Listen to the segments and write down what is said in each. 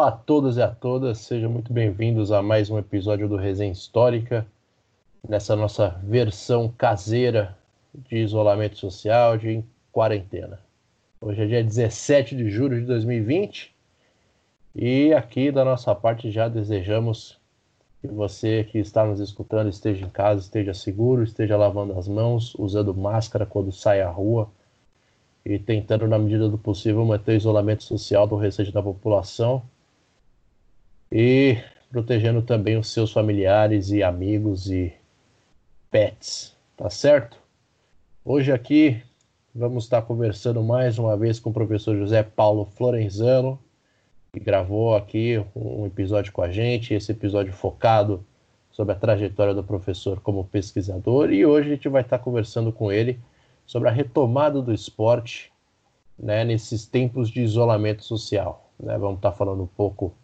Olá a todos e a todas, sejam muito bem-vindos a mais um episódio do Resenha Histórica, nessa nossa versão caseira de isolamento social, de quarentena. Hoje é dia 17 de julho de 2020 e aqui da nossa parte já desejamos que você que está nos escutando esteja em casa, esteja seguro, esteja lavando as mãos, usando máscara quando sai à rua e tentando, na medida do possível, manter o isolamento social do restante da população e protegendo também os seus familiares e amigos e pets, tá certo? Hoje aqui vamos estar conversando mais uma vez com o professor José Paulo Florenzano, que gravou aqui um episódio com a gente, esse episódio focado sobre a trajetória do professor como pesquisador, e hoje a gente vai estar conversando com ele sobre a retomada do esporte né, nesses tempos de isolamento social. Né? Vamos estar falando um pouco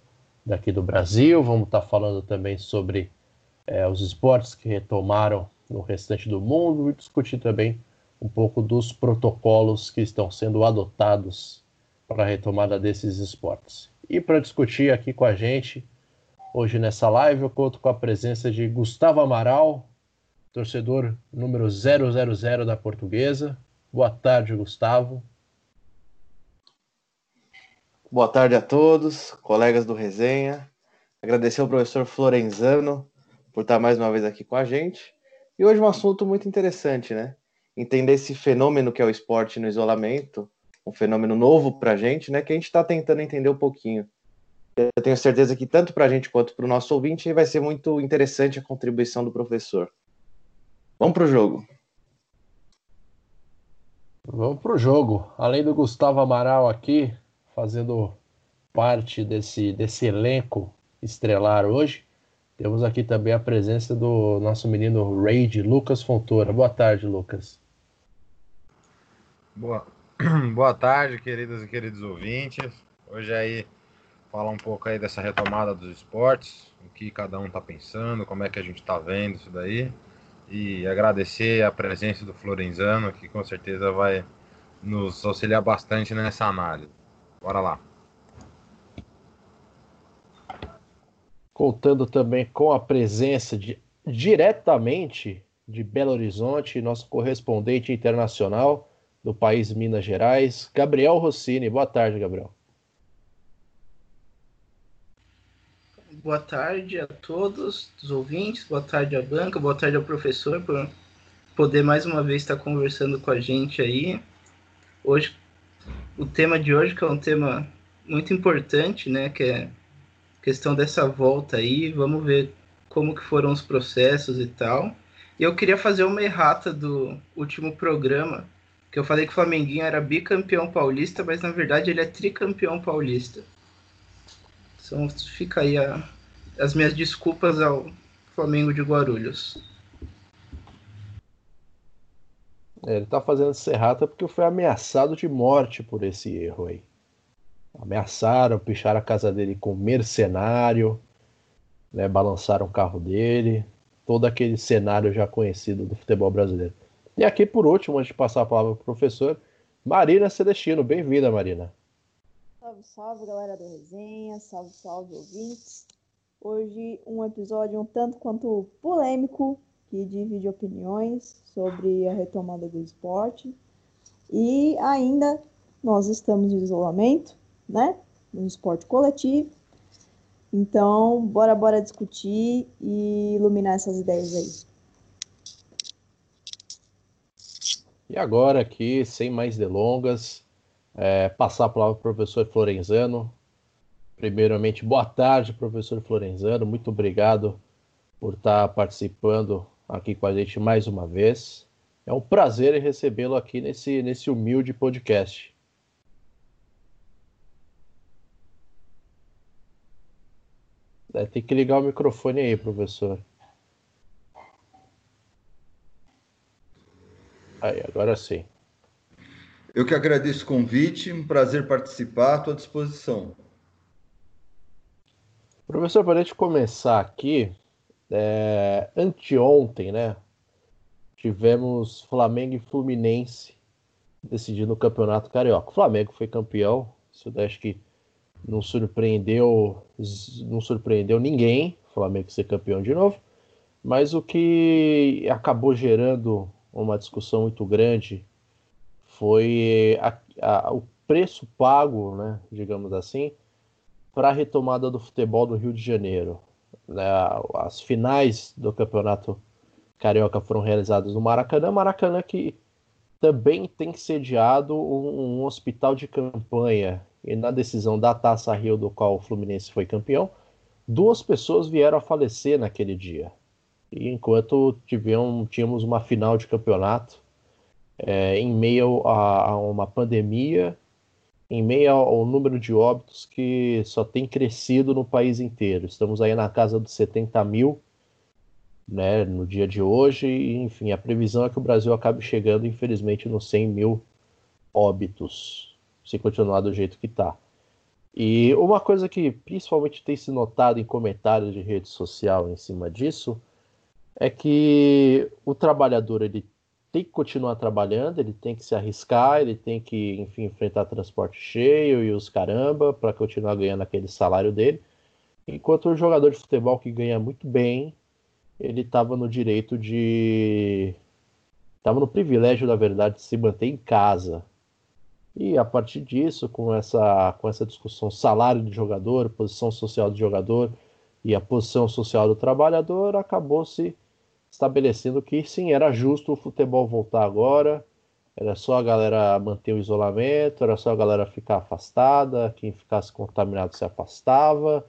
daqui do Brasil, vamos estar falando também sobre é, os esportes que retomaram no restante do mundo e discutir também um pouco dos protocolos que estão sendo adotados para a retomada desses esportes. E para discutir aqui com a gente, hoje nessa live, eu conto com a presença de Gustavo Amaral, torcedor número 000 da Portuguesa. Boa tarde, Gustavo. Boa tarde a todos, colegas do Resenha. Agradecer ao professor Florenzano por estar mais uma vez aqui com a gente. E hoje um assunto muito interessante, né? Entender esse fenômeno que é o esporte no isolamento um fenômeno novo para a gente, né? Que a gente está tentando entender um pouquinho. Eu tenho certeza que tanto para a gente quanto para o nosso ouvinte vai ser muito interessante a contribuição do professor. Vamos para o jogo. Vamos para o jogo. Além do Gustavo Amaral aqui, fazendo parte desse, desse elenco estrelar hoje, temos aqui também a presença do nosso menino Raid, Lucas Fontoura. Boa tarde, Lucas. Boa, Boa tarde, queridas e queridos ouvintes. Hoje aí falar um pouco aí dessa retomada dos esportes, o que cada um está pensando, como é que a gente está vendo isso daí. E agradecer a presença do Florenzano, que com certeza vai nos auxiliar bastante nessa análise. Bora lá. Contando também com a presença de diretamente de Belo Horizonte, nosso correspondente internacional, do país Minas Gerais, Gabriel Rossini. Boa tarde, Gabriel. Boa tarde a todos os ouvintes, boa tarde à banca, boa tarde ao professor por poder mais uma vez estar conversando com a gente aí. Hoje, o tema de hoje que é um tema muito importante, né, que é questão dessa volta aí, vamos ver como que foram os processos e tal. E eu queria fazer uma errata do último programa, que eu falei que o Flamenguinho era bicampeão paulista, mas na verdade ele é tricampeão paulista. Então fica aí a, as minhas desculpas ao Flamengo de Guarulhos. É, ele tá fazendo serrata porque foi ameaçado de morte por esse erro aí. Ameaçaram, picharam a casa dele com mercenário, né, balançaram o carro dele, todo aquele cenário já conhecido do futebol brasileiro. E aqui, por último, antes de passar a palavra para o professor, Marina Celestino. Bem-vinda, Marina. Salve, salve, galera do Resenha. Salve, salve, ouvintes. Hoje, um episódio um tanto quanto polêmico, que divide opiniões sobre a retomada do esporte. E ainda, nós estamos em isolamento, né? No esporte coletivo. Então, bora, bora discutir e iluminar essas ideias aí. E agora aqui, sem mais delongas, é, passar a palavra para o professor Florenzano. Primeiramente, boa tarde, professor Florenzano. Muito obrigado por estar participando aqui com a gente mais uma vez. É um prazer recebê-lo aqui nesse, nesse humilde podcast. É, tem que ligar o microfone aí, professor. Aí, agora sim. Eu que agradeço o convite, um prazer participar, estou à disposição. Professor, para a gente começar aqui, é, anteontem, né? Tivemos Flamengo e Fluminense decidindo o Campeonato Carioca. O Flamengo foi campeão, isso daí acho que não surpreendeu, não surpreendeu ninguém, o Flamengo ser campeão de novo, mas o que acabou gerando uma discussão muito grande foi a, a, o preço pago, né, digamos assim, para a retomada do futebol do Rio de Janeiro. Né, as finais do campeonato carioca foram realizadas no Maracanã, Maracanã que também tem sediado um, um hospital de campanha. E na decisão da Taça Rio, do qual o Fluminense foi campeão, duas pessoas vieram a falecer naquele dia. E enquanto tivemos, tínhamos uma final de campeonato é, em meio a, a, uma pandemia, em meio ao, número de óbitos que só tem crescido no país inteiro. Estamos aí na casa dos 70 mil né, no dia de hoje, e, enfim, a previsão é que o Brasil acabe chegando, infelizmente, nos 100 mil óbitos, se continuar do jeito que está. E uma coisa que principalmente tem se notado em comentários de rede social em cima disso é que o trabalhador ele tem que continuar trabalhando, ele tem que se arriscar, ele tem que, enfim, enfrentar transporte cheio e os caramba para continuar ganhando aquele salário dele. Enquanto o jogador de futebol que ganha muito bem, ele estava no direito de. estava no privilégio, na verdade, de se manter em casa. E a partir disso, com essa, com essa discussão salário de jogador, posição social do jogador e a posição social do trabalhador, acabou se estabelecendo que sim, era justo o futebol voltar agora, era só a galera manter o isolamento, era só a galera ficar afastada, quem ficasse contaminado se afastava,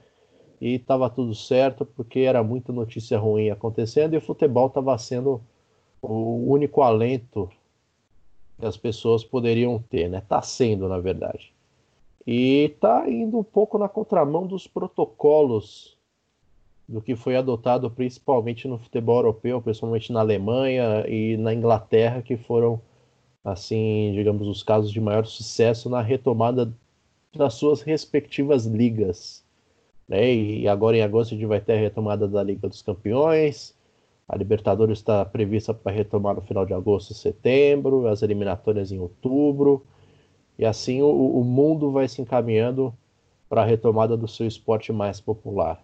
e estava tudo certo porque era muita notícia ruim acontecendo e o futebol estava sendo o único alento que as pessoas poderiam ter, né? Está sendo, na verdade. E está indo um pouco na contramão dos protocolos do que foi adotado principalmente no futebol europeu, principalmente na Alemanha e na Inglaterra, que foram, assim, digamos, os casos de maior sucesso na retomada das suas respectivas ligas. Né? E agora em agosto a gente vai ter a retomada da Liga dos Campeões. A Libertadores está prevista para retomar no final de agosto e setembro, as eliminatórias em outubro. E assim o, o mundo vai se encaminhando para a retomada do seu esporte mais popular.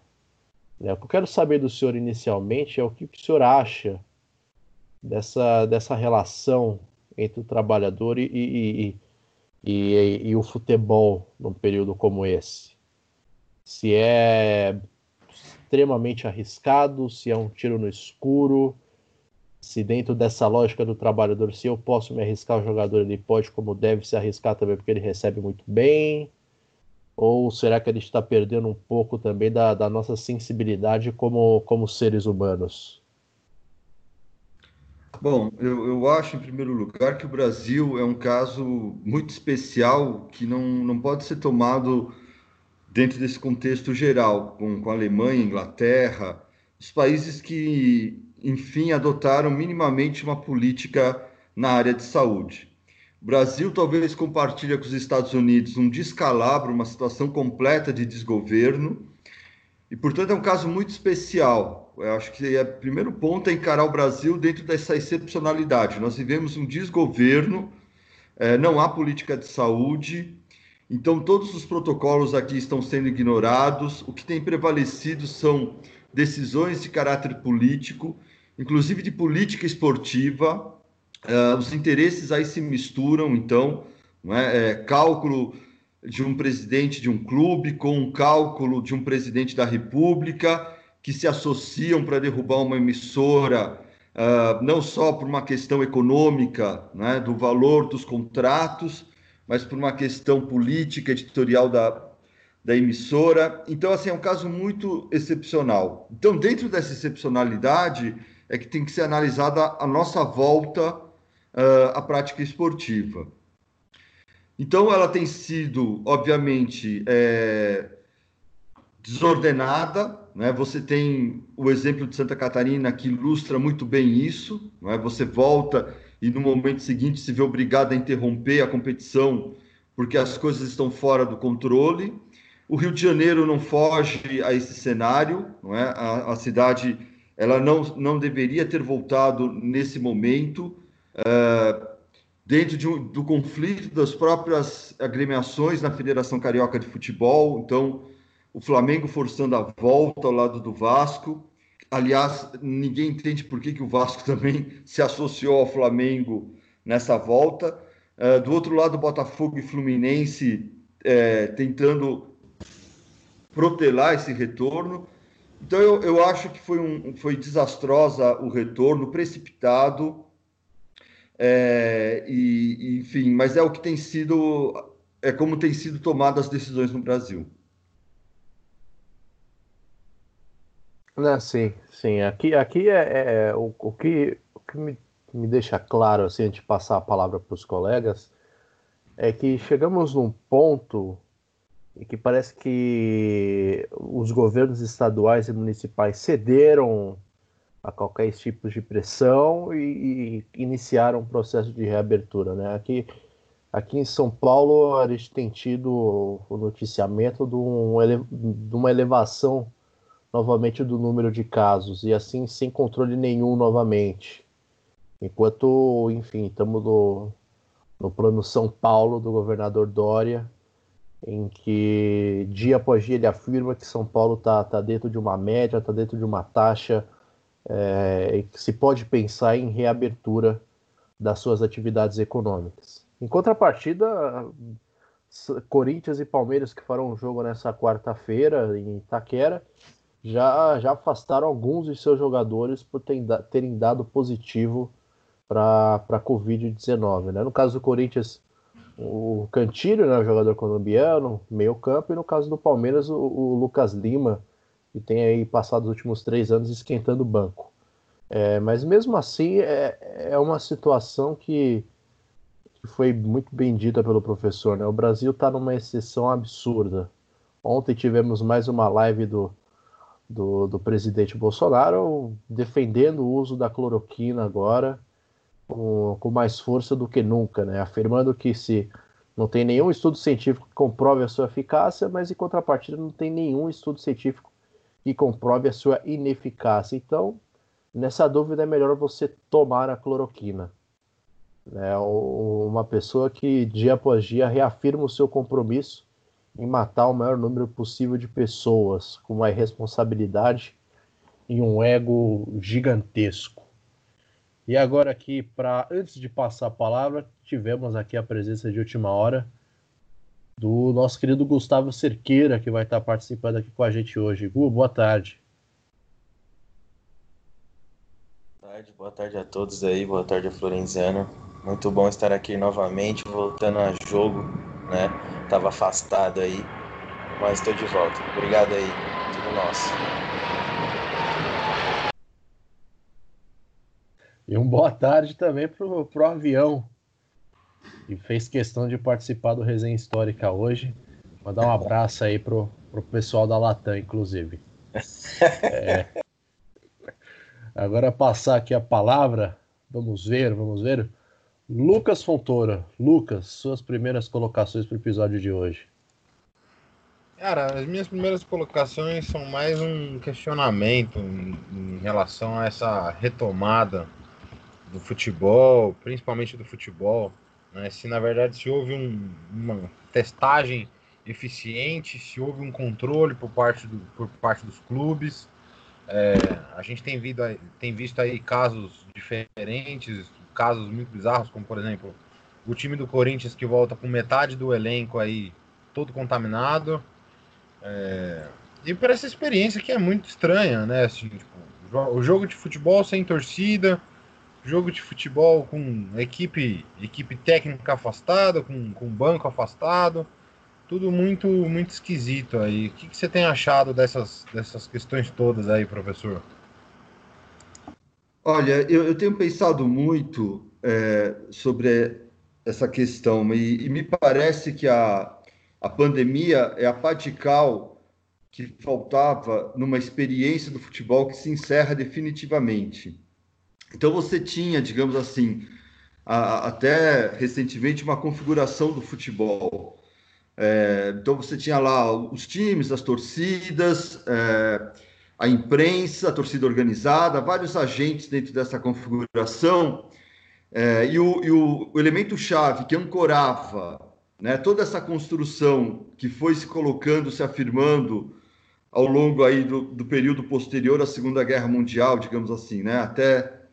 Né? O que eu quero saber do senhor inicialmente é o que o senhor acha dessa, dessa relação entre o trabalhador e, e, e, e, o futebol num período como esse se é extremamente arriscado, se é um tiro no escuro, se dentro dessa lógica do trabalhador, se eu posso me arriscar, o jogador ele pode, como deve, se arriscar também porque ele recebe muito bem? Ou será que a gente está perdendo um pouco também da, da nossa sensibilidade como, como seres humanos? Bom, eu, eu acho, em primeiro lugar, que o Brasil é um caso muito especial que não, não pode ser tomado dentro desse contexto geral, com, com a Alemanha, Inglaterra, os países que, enfim, adotaram minimamente uma política na área de saúde. Brasil talvez compartilha com os Estados Unidos um descalabro, uma situação completa de desgoverno, e, portanto, é um caso muito especial. Eu acho que é, o primeiro ponto é encarar o Brasil dentro dessa excepcionalidade. Nós vivemos um desgoverno, é, não há política de saúde, então, todos os protocolos aqui estão sendo ignorados. O que tem prevalecido são decisões de caráter político, inclusive de política esportiva. Uh, os interesses aí se misturam, então, é? É, cálculo de um presidente de um clube com um cálculo de um presidente da República que se associam para derrubar uma emissora, uh, não só por uma questão econômica, né, do valor dos contratos, mas por uma questão política, editorial da, da emissora. Então, assim, é um caso muito excepcional. Então, dentro dessa excepcionalidade, é que tem que ser analisada a nossa volta uh, à prática esportiva. Então, ela tem sido, obviamente, é, desordenada. Né? Você tem o exemplo de Santa Catarina que ilustra muito bem isso. Né? Você volta e no momento seguinte se vê obrigado a interromper a competição porque as coisas estão fora do controle. O Rio de Janeiro não foge a esse cenário, não é? A, a cidade ela não, não deveria ter voltado nesse momento. Uh, dentro de do conflito das próprias agremiações na Federação Carioca de Futebol. Então, o Flamengo forçando a volta ao lado do Vasco. Aliás, ninguém entende por que, que o Vasco também se associou ao Flamengo nessa volta. Uh, do outro lado, Botafogo e Fluminense é, tentando protelar esse retorno. Então, eu, eu acho que foi, um, foi desastrosa o retorno, precipitado. É, e, enfim, mas é o que tem sido, é como tem sido tomadas as decisões no Brasil. Não, sim, sim. Aqui, aqui é, é, é o, o, que, o que me, me deixa claro, assim, antes de passar a palavra para os colegas, é que chegamos num ponto em que parece que os governos estaduais e municipais cederam a qualquer tipo de pressão e, e iniciaram um processo de reabertura. Né? Aqui, aqui em São Paulo, a gente tem tido o noticiamento de, um, de uma elevação novamente do número de casos, e assim sem controle nenhum novamente. Enquanto, enfim, estamos no, no plano São Paulo do governador Dória, em que dia após dia ele afirma que São Paulo está tá dentro de uma média, está dentro de uma taxa é, se pode pensar em reabertura das suas atividades econômicas. Em contrapartida, Corinthians e Palmeiras que farão um jogo nessa quarta-feira em Itaquera já, já afastaram alguns de seus jogadores por terem dado positivo para a Covid-19. Né? No caso do Corinthians, o Cantilho, né, o jogador colombiano, meio campo, e no caso do Palmeiras, o, o Lucas Lima, que tem aí passado os últimos três anos esquentando o banco. É, mas mesmo assim, é, é uma situação que, que foi muito bem dita pelo professor. Né? O Brasil está numa exceção absurda. Ontem tivemos mais uma live do, do, do presidente Bolsonaro defendendo o uso da cloroquina agora com, com mais força do que nunca, né? afirmando que se não tem nenhum estudo científico que comprove a sua eficácia, mas em contrapartida não tem nenhum estudo científico que comprove a sua ineficácia. Então, nessa dúvida é melhor você tomar a cloroquina. É uma pessoa que dia após dia reafirma o seu compromisso em matar o maior número possível de pessoas com uma irresponsabilidade e um ego gigantesco. E agora aqui, para antes de passar a palavra, tivemos aqui a presença de última hora do nosso querido Gustavo Cerqueira, que vai estar participando aqui com a gente hoje. Gu, boa tarde. Boa tarde, boa tarde a todos aí, boa tarde a Florenziano. Muito bom estar aqui novamente, voltando a jogo, né? Tava afastado aí, mas estou de volta. Obrigado aí, tudo nosso. E um boa tarde também pro, pro avião, que fez questão de participar do Resenha Histórica hoje. Mandar um abraço aí pro, pro pessoal da Latam, inclusive. É... Agora passar aqui a palavra, vamos ver, vamos ver. Lucas Fontoura. Lucas, suas primeiras colocações para o episódio de hoje. Cara, as minhas primeiras colocações são mais um questionamento em, em relação a essa retomada do futebol, principalmente do futebol. Né? Se na verdade se houve um, uma testagem eficiente, se houve um controle por parte, do, por parte dos clubes. É, a gente tem, visto, tem visto aí casos diferentes, casos muito bizarros, como por exemplo o time do Corinthians que volta com metade do elenco aí todo contaminado. É, e por essa experiência que é muito estranha, né? Assim, tipo, o jogo de futebol sem torcida, jogo de futebol com equipe, equipe técnica afastada, com, com banco afastado, tudo muito muito esquisito aí. O que, que você tem achado dessas, dessas questões todas aí, professor? Olha, eu, eu tenho pensado muito é, sobre essa questão e, e, me parece que a, a pandemia é a patical que faltava numa experiência do futebol que se encerra definitivamente. Então você tinha, digamos assim, a, até recentemente uma configuração do futebol. É, então você tinha lá os times, as torcidas, é, a imprensa, a torcida organizada, vários agentes dentro dessa configuração É, e, o, e o, o elemento-chave que ancorava né, toda essa construção que foi se colocando, se afirmando ao longo aí do, do período posterior à Segunda Guerra Mundial, digamos assim, né, até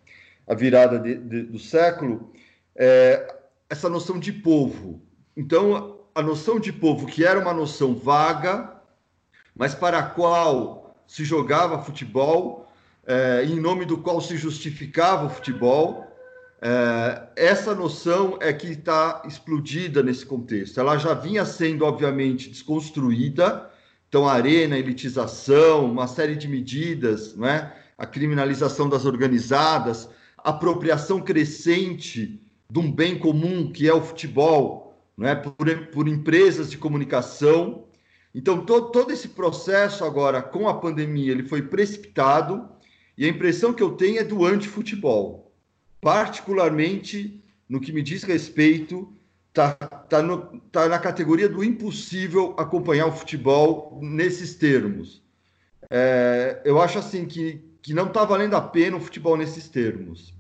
a virada de, de, do século, é, essa noção de povo. Então, a noção de povo, que era uma noção vaga, mas para a qual se jogava futebol, é, em nome do qual se justificava o futebol, é, essa noção é que está explodida nesse contexto. Ela já vinha sendo, obviamente, desconstruída, então, arena, elitização, uma série de medidas, é? a criminalização das organizadas, apropriação crescente de um bem comum que é o futebol, não é? por, por empresas de comunicação. Então, todo, todo esse processo agora, com a pandemia, ele foi precipitado e a impressão que eu tenho é do anti-futebol, particularmente no que me diz respeito, está tá tá na categoria do impossível acompanhar o futebol nesses termos. É, eu acho assim que, que não está valendo a pena o futebol nesses termos,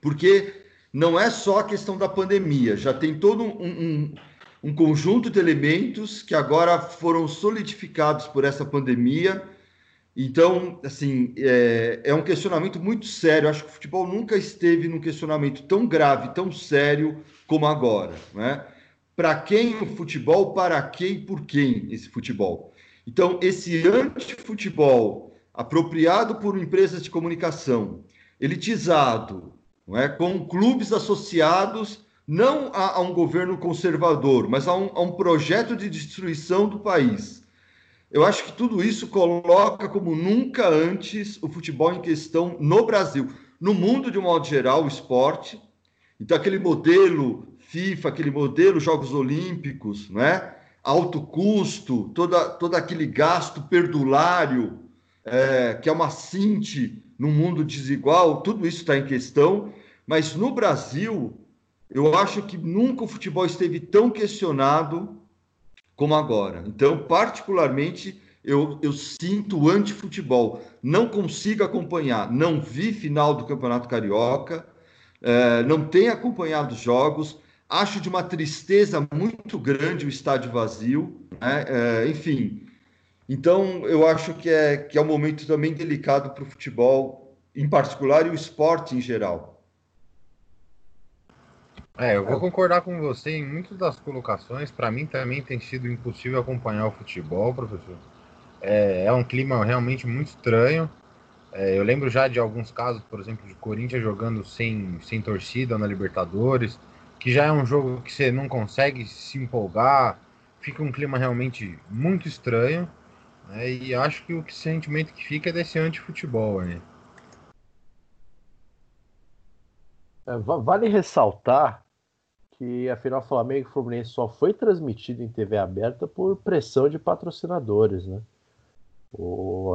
porque não é só a questão da pandemia, já tem todo um, um, um conjunto de elementos que agora foram solidificados por essa pandemia. Então, assim, é, é um questionamento muito sério. acho que o futebol nunca esteve num questionamento tão grave, tão sério como agora. Né? Para quem o futebol, para quem por quem esse futebol? Então, esse antifutebol apropriado por empresas de comunicação, elitizado, não é? com clubes associados não a, a um governo conservador, mas a um, a um projeto de destruição do país. Eu acho que tudo isso coloca como nunca antes o futebol em questão no Brasil. No mundo, de um modo geral, o esporte. Então, aquele modelo FIFA, aquele modelo Jogos Olímpicos, né? alto custo, toda, todo aquele gasto perdulário, é, que é uma cinte num mundo desigual, tudo isso está em questão. Mas no Brasil, eu acho que nunca o futebol esteve tão questionado como agora. Então, particularmente, eu, eu sinto anti-futebol. Não consigo acompanhar. Não vi final do Campeonato Carioca, é, não tenho acompanhado os jogos. Acho de uma tristeza muito grande o estádio vazio. Né? É, enfim, então eu acho que é, que é um momento também delicado para o futebol, em particular, e o esporte em geral. É, eu vou concordar com você em muitas das colocações. Para mim também tem sido impossível acompanhar o futebol, professor. É, é um clima realmente muito estranho. É, eu lembro já de alguns casos, por exemplo, de Corinthians jogando sem, sem torcida na Libertadores, que já é um jogo que você não consegue se empolgar, fica um clima realmente muito estranho. Né, e acho que o sentimento que fica é desse anti-futebol. Né? Vale ressaltar que a final Flamengo e Fluminense só foi transmitido em TV aberta por pressão de patrocinadores, né?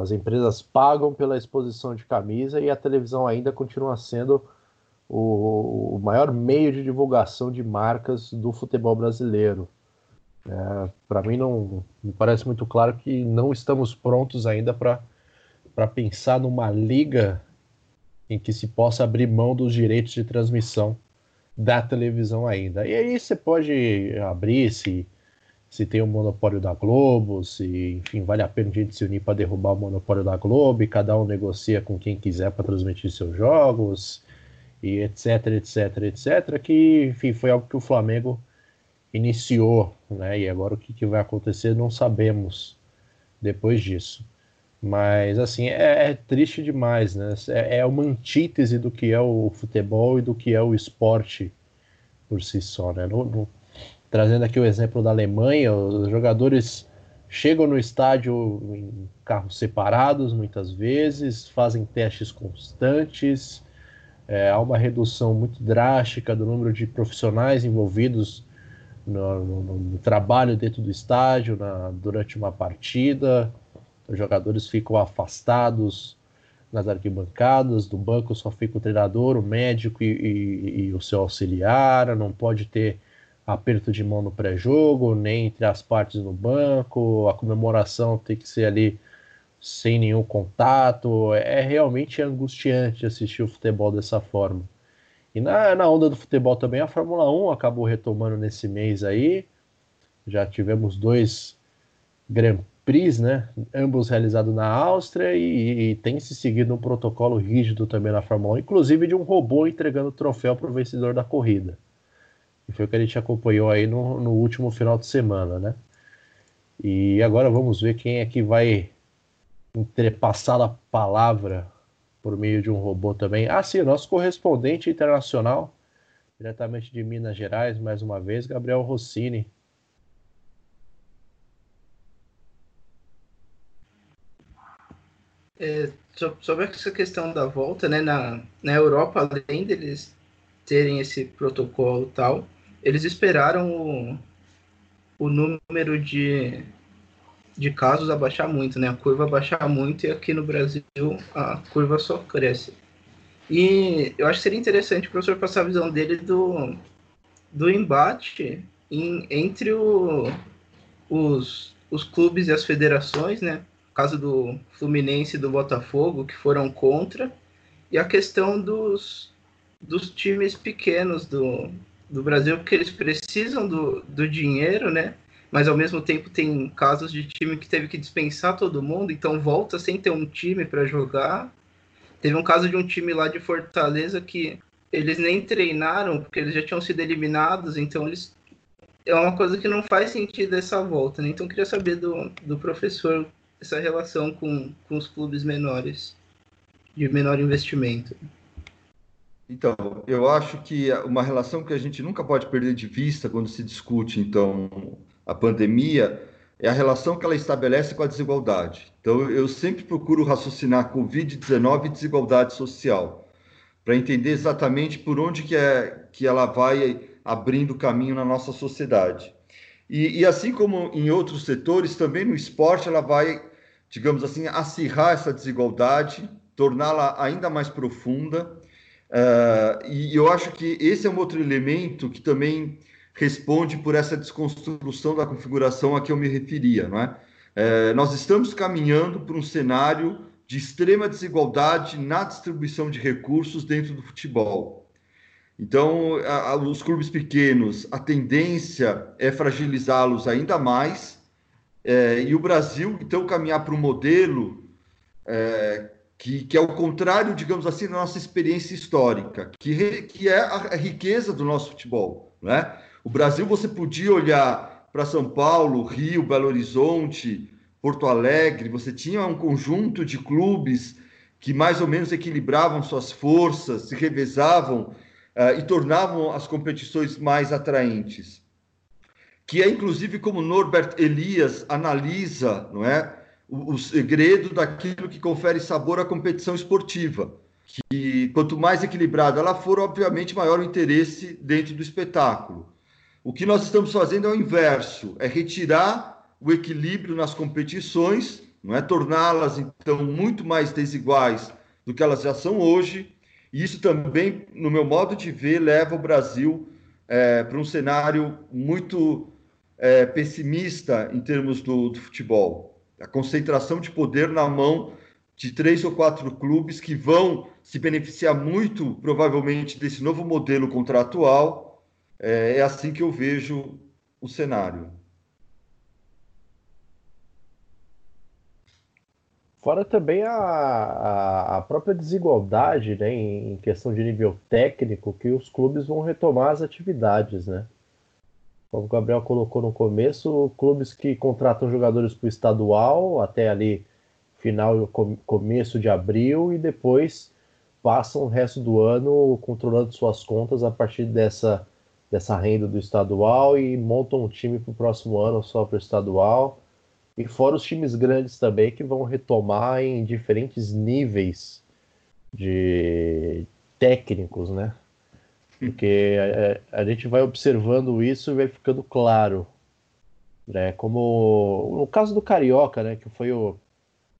As empresas pagam pela exposição de camisa e a televisão ainda continua sendo o maior meio de divulgação de marcas do futebol brasileiro. É, para mim não me parece muito claro que não estamos prontos ainda para pensar numa liga em que se possa abrir mão dos direitos de transmissão da televisão ainda. E aí você pode abrir se, se tem o um monopólio da Globo, se, enfim, vale a pena a gente se unir para derrubar o monopólio da Globo e cada um negocia com quem quiser para transmitir seus jogos, e etc, etc, etc, que, enfim, foi algo que o Flamengo iniciou, né? E agora o que, que vai acontecer não sabemos depois disso. Mas, assim, é, é triste demais, né? É, é, uma antítese do que é o futebol e do que é o esporte por si só, né? No, no, trazendo aqui o exemplo da Alemanha, os jogadores chegam no estádio em carros separados, muitas vezes, fazem testes constantes, é, há uma redução muito drástica do número de profissionais envolvidos no, no, no trabalho dentro do estádio, na, durante uma partida, os jogadores ficam afastados nas arquibancadas, do banco só fica o treinador, o médico e, e, e o seu auxiliar, não pode ter aperto de mão no pré-jogo, nem entre as partes no banco, a comemoração tem que ser ali sem nenhum contato. É realmente angustiante assistir o futebol dessa forma. E na, na onda do futebol também, a Fórmula 1 acabou retomando nesse mês aí. Já tivemos dois Grand Prix, né? Ambos realizados na Áustria e, e, tem se seguido um protocolo rígido também na Fórmula 1, inclusive de um robô entregando o troféu para o vencedor da corrida. E foi o que a gente acompanhou aí no, no último final de semana, né? E agora vamos ver quem é que vai entrepassar a palavra por meio de um robô também. Ah, sim, nosso correspondente internacional, diretamente de Minas Gerais, mais uma vez, Gabriel Rossini. É, sobre essa questão da volta, né, na, na Europa, além deles terem esse protocolo tal, eles esperaram o, o número de, de casos abaixar muito, né? A curva abaixar muito e aqui no Brasil a curva só cresce. E eu acho que seria interessante o professor passar a visão dele do, do embate em, entre o, os, os clubes e as federações, né? O caso do Fluminense e do Botafogo, que foram contra, e a questão dos, dos times pequenos do, do Brasil, porque eles precisam do, do dinheiro, né? Mas ao mesmo tempo tem casos de time que teve que dispensar todo mundo, então volta sem ter um time para jogar. Teve um caso de um time lá de Fortaleza que eles nem treinaram, porque eles já tinham sido eliminados, então eles. É uma coisa que não faz sentido essa volta, né? Então queria saber do, do professor essa relação com, com os clubes menores, de menor investimento. Então, eu acho que uma relação que a gente nunca pode perder de vista quando se discute, então, a pandemia, é a relação que ela estabelece com a desigualdade. Então, eu sempre procuro raciocinar Covid-19 e desigualdade social, para entender exatamente por onde que, é, que ela vai abrindo caminho na nossa sociedade. E, e assim como em outros setores, também no esporte ela vai, digamos assim, acirrar essa desigualdade, torná-la ainda mais profunda, Uh, e eu acho que esse é um outro elemento que também responde por essa desconstrução da configuração a que eu me referia, não é? Uh, nós estamos caminhando para um cenário de extrema desigualdade na distribuição de recursos dentro do futebol. Então, a, a, os clubes pequenos, a tendência é fragilizá-los ainda mais, é, e o Brasil, então, caminhar para um modelo é, que, que é o contrário, digamos assim, da nossa experiência histórica, que, re, que é a, a, riqueza do nosso futebol. Né? O Brasil, você podia olhar para São Paulo, Rio, Belo Horizonte, Porto Alegre, você tinha um conjunto de clubes que mais ou menos equilibravam suas forças, se revezavam uh, e tornavam as competições mais atraentes. Que é inclusive como Norbert Elias analisa, não é? o, o segredo daquilo que confere sabor à competição esportiva. Que quanto mais equilibrada ela for, obviamente, maior o interesse dentro do espetáculo. O que nós estamos fazendo é o inverso, é retirar o equilíbrio nas competições, não é torná-las então muito mais desiguais do que elas já são hoje. E isso também, no meu modo de ver, leva o Brasil é, para um cenário muito é, pessimista em termos do, do futebol a concentração de poder na mão de três ou quatro clubes que vão se beneficiar muito, provavelmente, desse novo modelo contratual. É, é assim que eu vejo o cenário. Fora também a, a, a, própria desigualdade né, em questão de nível técnico, que os clubes vão retomar as atividades, né? como o Gabriel colocou no começo, clubes que contratam jogadores para o estadual até ali final começo de abril e depois passam o resto do ano controlando suas contas a partir dessa dessa renda do estadual e montam um time para o próximo ano só para o estadual e fora os times grandes também que vão retomar em diferentes níveis de técnicos, né? Porque a, a, gente vai observando isso e vai ficando claro. Né? Como no caso do Carioca, né? Que foi o,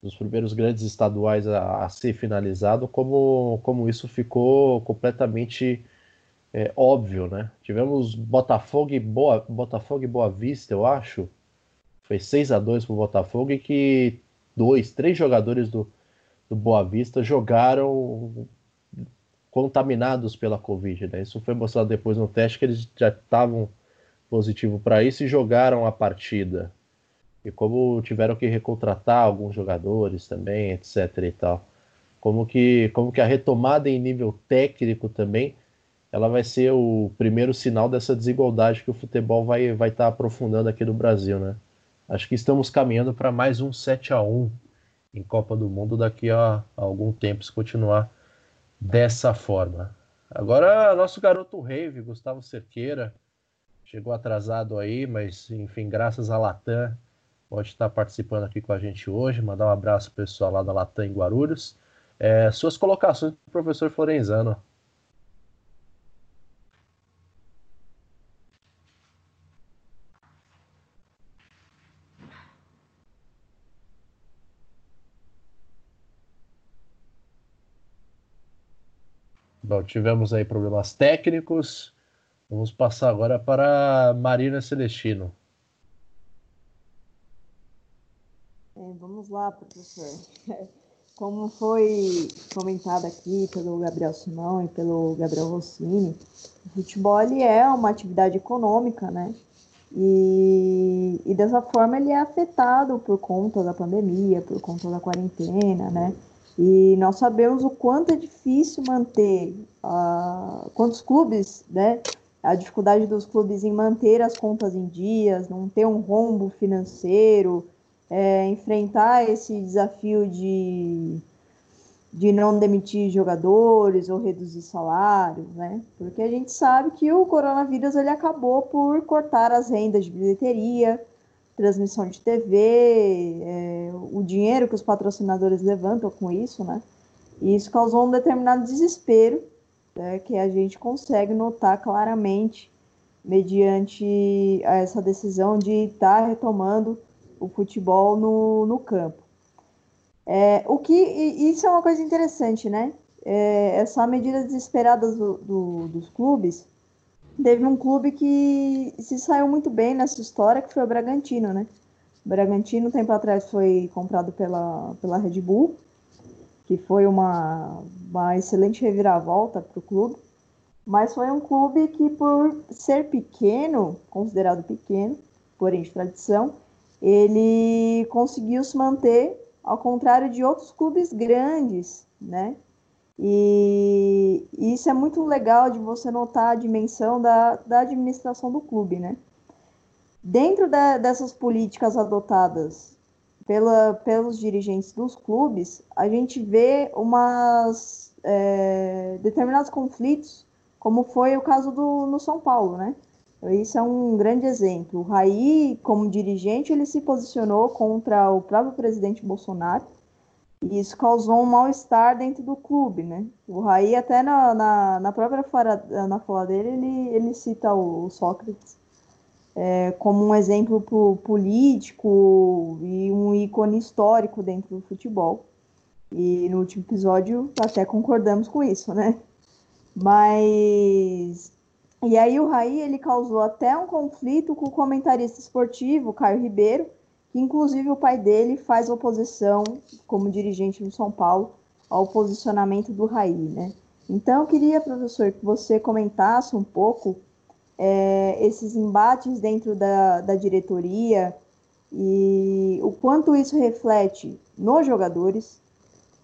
um dos primeiros grandes estaduais a, a, ser finalizado, como, como isso ficou completamente é, óbvio, né? Tivemos Botafogo e Boa, Botafogo e Boa Vista, eu acho. Foi 6 a 2 para o Botafogo e que dois, três jogadores do, do Boa Vista jogaram contaminados pela Covid. Né? Isso foi mostrado depois no teste que eles já estavam positivo para isso e jogaram a partida. E como tiveram que recontratar alguns jogadores também, etc e tal. Como que, como que a retomada em nível técnico também, ela vai ser o primeiro sinal dessa desigualdade que o futebol vai vai estar tá aprofundando aqui no Brasil, né? Acho que estamos caminhando para mais um 7 a 1 em Copa do Mundo daqui a, a algum tempo se continuar dessa forma. Agora, nosso garoto Rave, Gustavo Cerqueira, chegou atrasado aí, mas enfim, graças à Latam, pode estar participando aqui com a gente hoje. Mandar um abraço pessoal lá da Latam em Guarulhos. É, suas colocações professor Florenzano. Bom, tivemos aí problemas técnicos. Vamos passar agora para Marina Celestino. É, vamos lá, professor. Como foi comentado aqui pelo Gabriel Simão e pelo Gabriel Rossini, o futebol é uma atividade econômica, né? E, e dessa forma ele é afetado por conta da pandemia, por conta da quarentena, né? E nós sabemos o quanto é difícil manter, uh, quantos clubes, né, a dificuldade dos clubes em manter as contas em dias, não ter um rombo financeiro, é, enfrentar esse desafio de, de não demitir jogadores ou reduzir salários, né? Porque a gente sabe que o coronavírus ele acabou por cortar as rendas de bilheteria, transmissão de TV, é, o dinheiro que os patrocinadores levantam com isso, né? E isso causou um determinado desespero né, que a gente consegue notar claramente mediante essa decisão de estar tá retomando o futebol no, no campo. É, o que isso é uma coisa interessante, né? É, essa medida desesperada do, do, dos clubes. Teve um clube que se saiu muito bem nessa história, que foi o Bragantino, né? O Bragantino, tempo atrás, foi comprado pela, pela Red Bull que foi uma, uma excelente reviravolta para o clube, mas foi um clube que, por ser pequeno, considerado pequeno, porém de tradição, ele conseguiu se manter, ao contrário de outros clubes grandes, né? E, isso é muito legal de você notar a dimensão da, da administração do clube, né? Dentro da, dessas políticas adotadas pela, pelos dirigentes dos clubes, a gente vê umas é, determinados conflitos, como foi o caso do no São Paulo, né? Isso é um grande exemplo. O Raí, como dirigente, ele se posicionou contra o próprio presidente Bolsonaro, e isso causou um mal-estar dentro do clube, né? O Raí, até na, na, na própria na fala dele, ele, ele cita o, o Sócrates é, como um exemplo político e um ícone histórico dentro do futebol. E no último episódio até concordamos com isso, né? Mas e aí o Raí ele causou até um conflito com o comentarista esportivo Caio Ribeiro, inclusive o pai dele faz oposição como dirigente do São Paulo ao posicionamento do Raí, né? Então eu queria, professor, que você comentasse um pouco é, esses embates dentro da, da diretoria e o quanto isso reflete nos jogadores,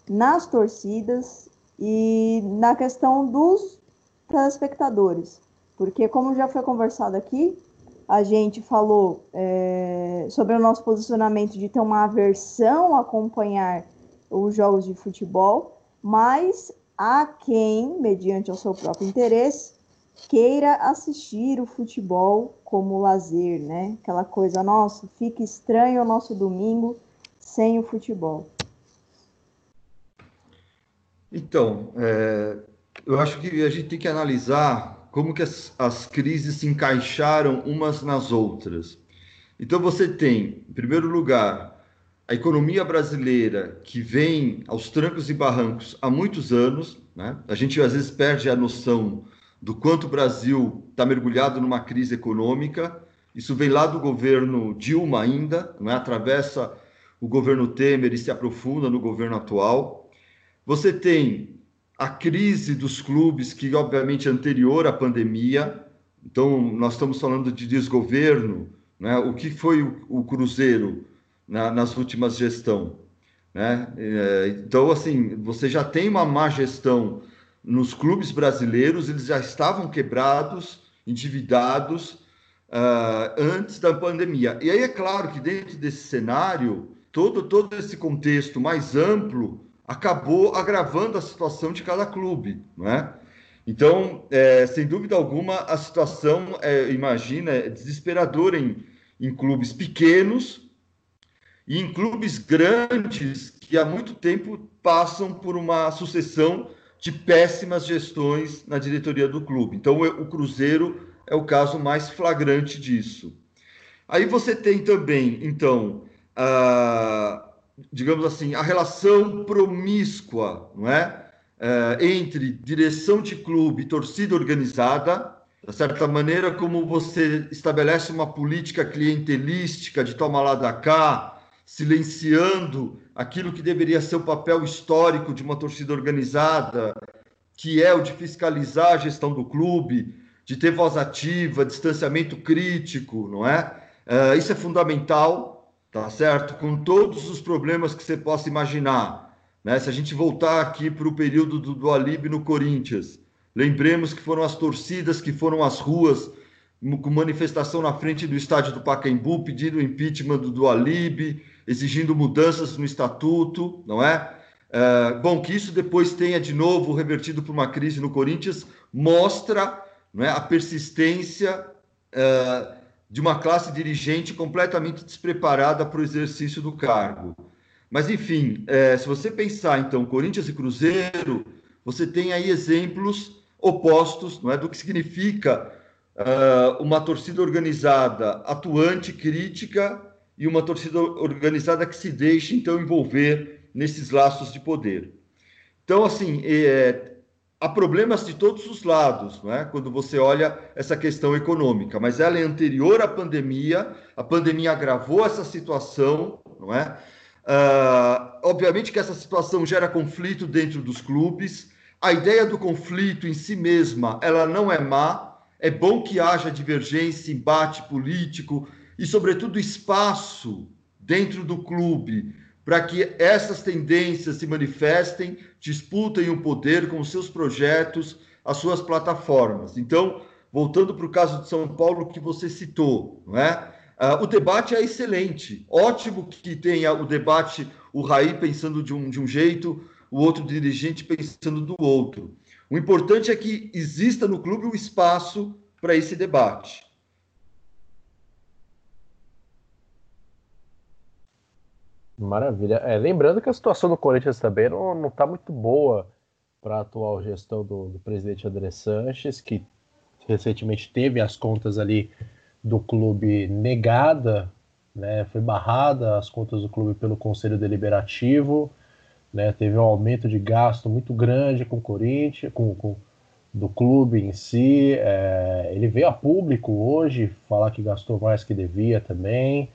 nas torcidas e na questão dos telespectadores. Porque, como já foi conversado aqui, a gente falou é, sobre o nosso posicionamento de ter uma aversão a acompanhar os jogos de futebol, mas há quem, mediante o seu próprio interesse, queira assistir o futebol como lazer, né? Aquela coisa, nossa, fica estranho o nosso domingo sem o futebol. Então, é, eu acho que a gente tem que analisar como que as, as crises se encaixaram umas nas outras. Então você tem, em primeiro lugar, a economia brasileira que vem aos trancos e barrancos há muitos anos, né? A gente às vezes perde a noção do quanto o Brasil está mergulhado numa crise econômica. Isso vem lá do governo Dilma ainda, não é? atravessa o governo Temer e se aprofunda no governo atual. Você tem a crise dos clubes, que obviamente é anterior à pandemia. Então, nós estamos falando de desgoverno. Né? O que foi o, o Cruzeiro na, nas últimas gestões? Né? É, então, assim, você já tem uma má gestão nos clubes brasileiros, eles já estavam quebrados, endividados uh, antes da pandemia. E aí é claro que dentro desse cenário, todo, todo esse contexto mais amplo acabou agravando a situação de cada clube, não é? Então, é, sem dúvida alguma, a situação, é, imagina, é desesperadora em, em clubes pequenos e em clubes grandes que há muito tempo passam por uma sucessão de péssimas gestões na diretoria do clube. Então, o Cruzeiro é o caso mais flagrante disso. Aí você tem também, então, a, digamos assim, a relação promíscua, não é? é? entre direção de clube e torcida organizada, da certa maneira como você estabelece uma política clientelística de toma lá da cá, silenciando aquilo que deveria ser o papel histórico de uma torcida organizada, que é o de fiscalizar a gestão do clube, de ter voz ativa, distanciamento crítico, não é? Uh, isso é fundamental, tá certo? Com todos os problemas que você possa imaginar. Né? Se a gente voltar aqui para o período do, do Alib no Corinthians, lembremos que foram as torcidas que foram às ruas com manifestação na frente do estádio do Pacaembu, pedindo o impeachment do, do Alib, exigindo mudanças no estatuto, não é? é? Bom, que isso depois tenha de novo revertido para uma crise no Corinthians, mostra não é, a persistência é, de uma classe dirigente completamente despreparada para o exercício do cargo. Mas, enfim, é, se você pensar, então, Corinthians e Cruzeiro, você tem aí exemplos opostos não é, do que significa uh, uma torcida organizada atuante, crítica, e uma torcida organizada que se deixe, então, envolver nesses laços de poder. Então, assim, é, há problemas de todos os lados, não é? quando você olha essa questão econômica, mas ela é anterior à pandemia, a pandemia agravou essa situação, não é? Uh, obviamente que essa situação gera conflito dentro dos clubes, a ideia do conflito em si mesma, ela não é má, é bom que haja divergência, embate político, e, sobretudo, espaço dentro do clube para que essas tendências se manifestem, disputem o poder com os seus projetos, as suas plataformas. Então, voltando para o caso de São Paulo que você citou, não é? Uh, o debate é excelente, ótimo que tenha o debate, o Raí pensando de um, de um jeito, o outro dirigente pensando do outro. O importante é que exista no clube o espaço para esse debate. Maravilha. É, lembrando que a situação do Corinthians também não está muito boa para a atual gestão do, do, presidente André Sanches, que recentemente teve as contas ali do clube negada, né, foi barrada as contas do clube pelo Conselho Deliberativo, né, teve um aumento de gasto muito grande com o Corinthians, com, com do clube em si. É, ele veio a público hoje falar que gastou mais que devia também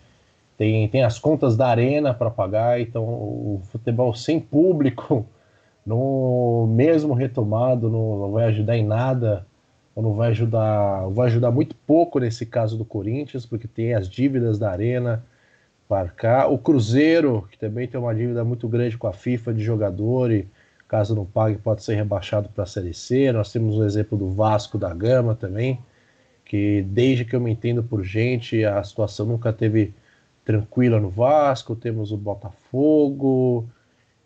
tem, tem as contas da arena para pagar, então o futebol sem público, no mesmo retomado, não, não, vai ajudar em nada, ou não vai ajudar, vai ajudar muito pouco nesse caso do Corinthians, porque tem as dívidas da arena para cá. O Cruzeiro, que também tem uma dívida muito grande com a FIFA de jogador e caso não pague pode ser rebaixado para a Série C. Nós temos o exemplo do Vasco da Gama também, que desde que eu me entendo por gente, a situação nunca teve tranquila no Vasco, temos o Botafogo,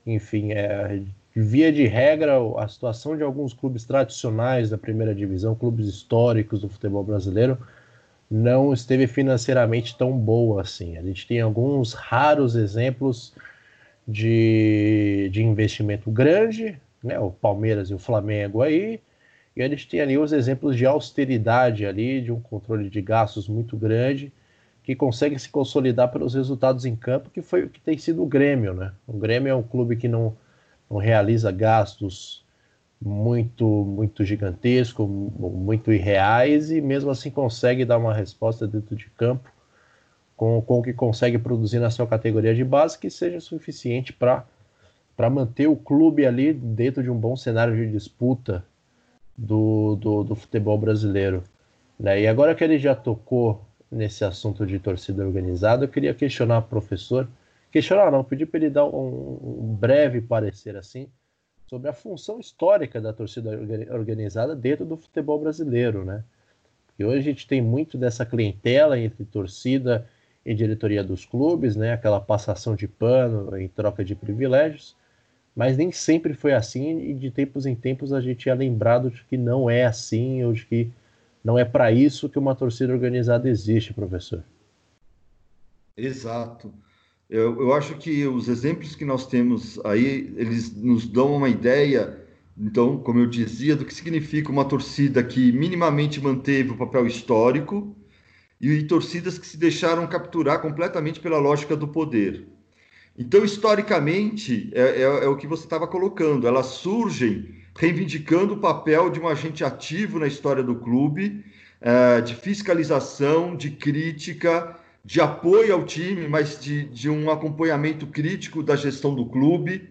enfim, é, via de regra, a situação de alguns clubes tradicionais da primeira divisão, clubes históricos do futebol brasileiro, não esteve financeiramente tão boa assim. A gente tem alguns raros exemplos de, de investimento grande, né, o Palmeiras e o Flamengo aí, e a gente tem ali os exemplos de austeridade ali, de um controle de gastos muito grande, que consegue se consolidar pelos resultados em campo, que foi o que tem sido o Grêmio, né? O Grêmio é um clube que não, não realiza gastos muito muito gigantescos, muito irreais e mesmo assim consegue dar uma resposta dentro de campo com, com o que consegue produzir na sua categoria de base que seja suficiente para para manter o clube ali dentro de um bom cenário de disputa do, do, do futebol brasileiro. Né? E agora que ele já tocou nesse assunto de torcida organizada, eu queria questionar o professor, questionar não, pedir para ele dar um, um, breve parecer assim sobre a função histórica da torcida organizada dentro do futebol brasileiro, né? E hoje a gente tem muito dessa clientela entre torcida e diretoria dos clubes, né? Aquela passação de pano em troca de privilégios, mas nem sempre foi assim e de tempos em tempos a gente é lembrado de que não é assim ou de que não é para isso que uma torcida organizada existe, professor. Exato. Eu, eu acho que os exemplos que nós temos aí, eles nos dão uma ideia, então, como eu dizia, do que significa uma torcida que minimamente manteve o papel histórico e, torcidas que se deixaram capturar completamente pela lógica do poder. Então, historicamente, é, é, é o que você estava colocando, elas surgem reivindicando o papel de um agente ativo na história do clube, é, de fiscalização, de crítica, de apoio ao time, mas de, de um acompanhamento crítico da gestão do clube,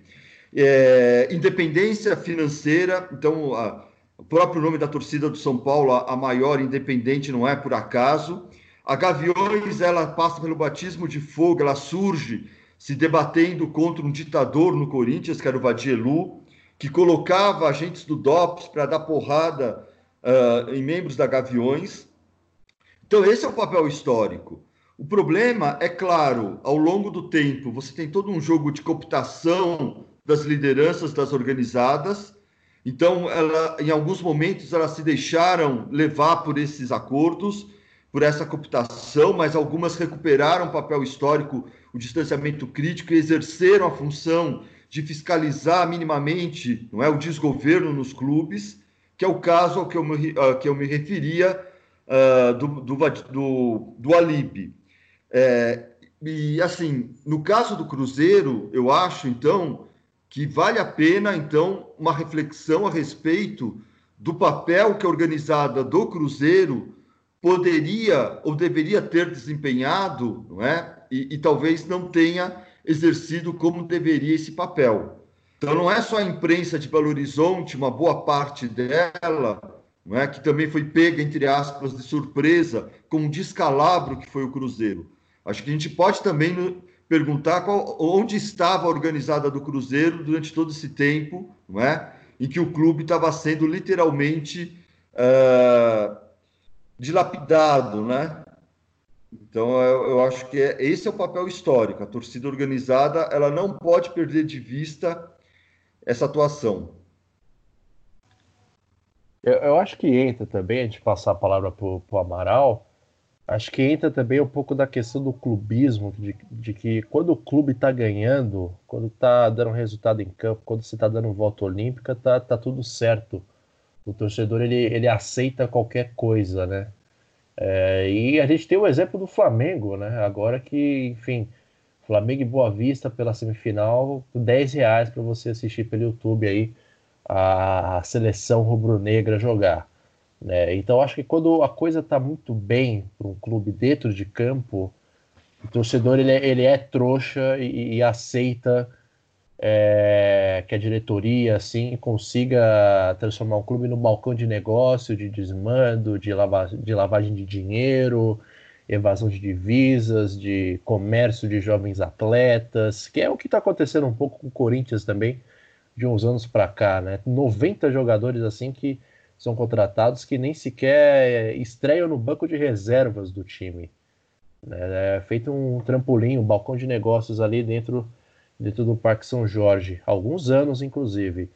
é, independência financeira. Então, a, o próprio nome da torcida do São Paulo, a, a maior independente, não é por acaso. A Gaviões, ela passa pelo batismo de fogo, ela surge se debatendo contra um ditador no Corinthians, que era o Vadielu que colocava agentes do DOPS para dar porrada uh, em membros da Gaviões. Então, esse é o papel histórico. O problema é claro, ao longo do tempo, você tem todo um jogo de cooptação das lideranças das organizadas. Então, ela, em alguns momentos, elas se deixaram levar por esses acordos, por essa cooptação, mas algumas recuperaram papel histórico, o distanciamento crítico e exerceram a função de fiscalizar minimamente não é, o desgoverno nos clubes, que é o caso ao que eu me, que eu me referia uh, do, do, do, do Alib. É, e assim, no caso do Cruzeiro, eu acho então que vale a pena então uma reflexão a respeito do papel que a organizada do Cruzeiro poderia ou deveria ter desempenhado, não é? E, e talvez não tenha exercido como deveria esse papel. Então, não é só a imprensa de Belo Horizonte, uma boa parte dela, não é, que também foi pega, entre aspas, de surpresa com um descalabro que foi o Cruzeiro. Acho que a gente pode também perguntar qual, onde estava a organizada do Cruzeiro durante todo esse tempo, não é? em que o clube estava sendo literalmente uh, dilapidado, né? Então, eu, eu acho que é, esse é o papel histórico. A torcida organizada ela não pode perder de vista essa atuação. Eu, eu acho que entra também, a gente passar a palavra para o Amaral, acho que entra também um pouco da questão do clubismo, de, de que quando o clube está ganhando, quando está dando resultado em campo, quando você está dando volta olímpica, tá, tá tudo certo. O torcedor ele, ele aceita qualquer coisa, né? É, e a gente tem o exemplo do Flamengo, né? Agora que, enfim, Flamengo e Boa Vista pela semifinal, 10 reais para você assistir pelo YouTube aí a seleção rubro-negra jogar. Né? Então acho que quando a coisa está muito bem para um clube dentro de campo, o torcedor ele é, ele é trouxa e, e aceita é, que a diretoria assim consiga transformar o clube no balcão de negócio, de desmando, de, lava, de lavagem de dinheiro, evasão de divisas, de comércio de jovens atletas, que é o que está acontecendo um pouco com o Corinthians também de uns anos para cá, né? 90 jogadores assim que são contratados que nem sequer estreiam no banco de reservas do time. Né? É feito um trampolim, um balcão de negócios ali dentro dentro do Parque São Jorge, alguns anos inclusive.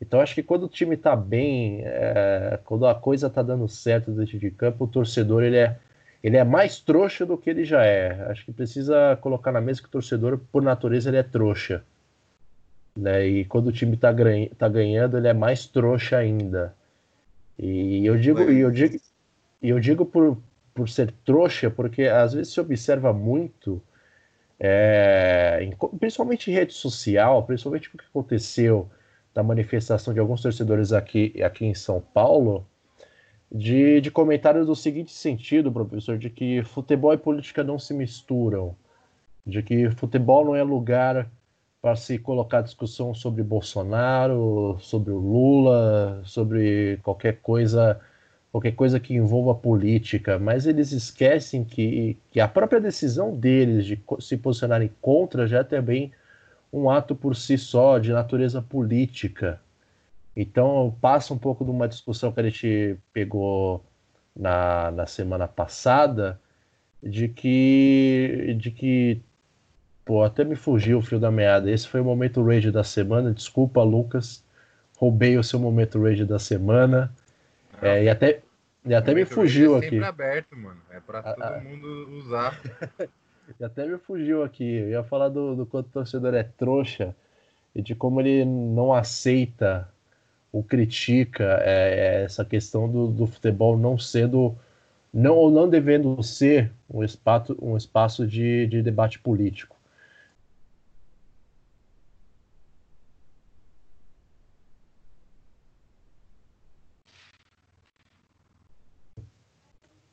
Então acho que quando o time está bem, é, quando a coisa está dando certo dentro de campo, o torcedor ele é, ele é mais trouxa do que ele já é. Acho que precisa colocar na mesa que o torcedor, por natureza, ele é trouxa. Né? E quando o time está tá ganhando, ele é mais trouxa ainda. E eu digo, e eu digo, e eu digo por, por ser trouxa, porque às vezes se observa muito é, em, principalmente em rede social, principalmente o que aconteceu da manifestação de alguns torcedores aqui, aqui em São Paulo, de, de comentários do seguinte sentido, professor, de que futebol e política não se misturam, de que futebol não é lugar para se colocar discussão sobre Bolsonaro, sobre o Lula, sobre qualquer coisa, qualquer coisa que envolva política, mas eles esquecem que, que a própria decisão deles de se posicionarem contra já é também um ato por si só de natureza política. Então passa um pouco de uma discussão que a gente pegou na, na semana passada de que de que Pô, até me fugiu o fio da meada. Esse foi o momento rage da semana. Desculpa, Lucas. Roubei o seu momento rage da semana. Não, é, e até, e até me fugiu é aqui. aberto, mano. É pra todo ah, mundo usar. e até me fugiu aqui. Eu ia falar do, do quanto o torcedor é trouxa e de como ele não aceita ou critica é, é essa questão do, do futebol não sendo não ou não devendo ser um espaço, um espaço de, de debate político.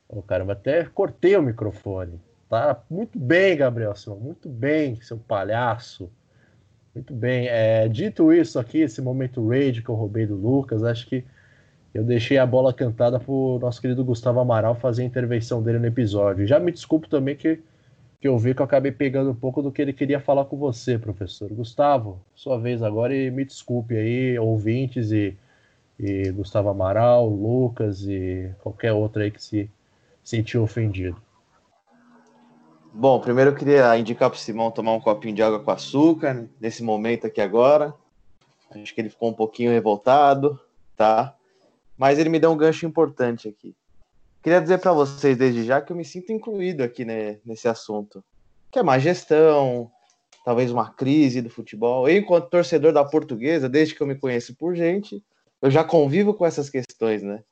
Oh, caramba, até cortei o microfone. Tá muito bem, Gabriel Silva, muito bem, seu palhaço. Muito bem. É, dito isso aqui, esse momento rage que eu roubei do Lucas, acho que eu deixei a bola cantada pro nosso querido Gustavo Amaral fazer a intervenção dele no episódio. Já me desculpo também que, que eu vi que eu acabei pegando um pouco do que ele queria falar com você, professor. Gustavo, sua vez agora e me desculpe aí, ouvintes e, e Gustavo Amaral, Lucas e qualquer outro aí que se sentiu ofendido? Bom, primeiro eu queria indicar para o Simão tomar um copinho de água com açúcar nesse momento aqui agora. Acho que ele ficou um pouquinho revoltado, tá? Mas ele me deu um gancho importante aqui. Queria dizer para vocês desde já que eu me sinto incluído aqui né, nesse assunto, que é má gestão, talvez uma crise do futebol. Eu, enquanto torcedor da Portuguesa, desde que eu me conheço por gente, eu já convivo com essas questões, né?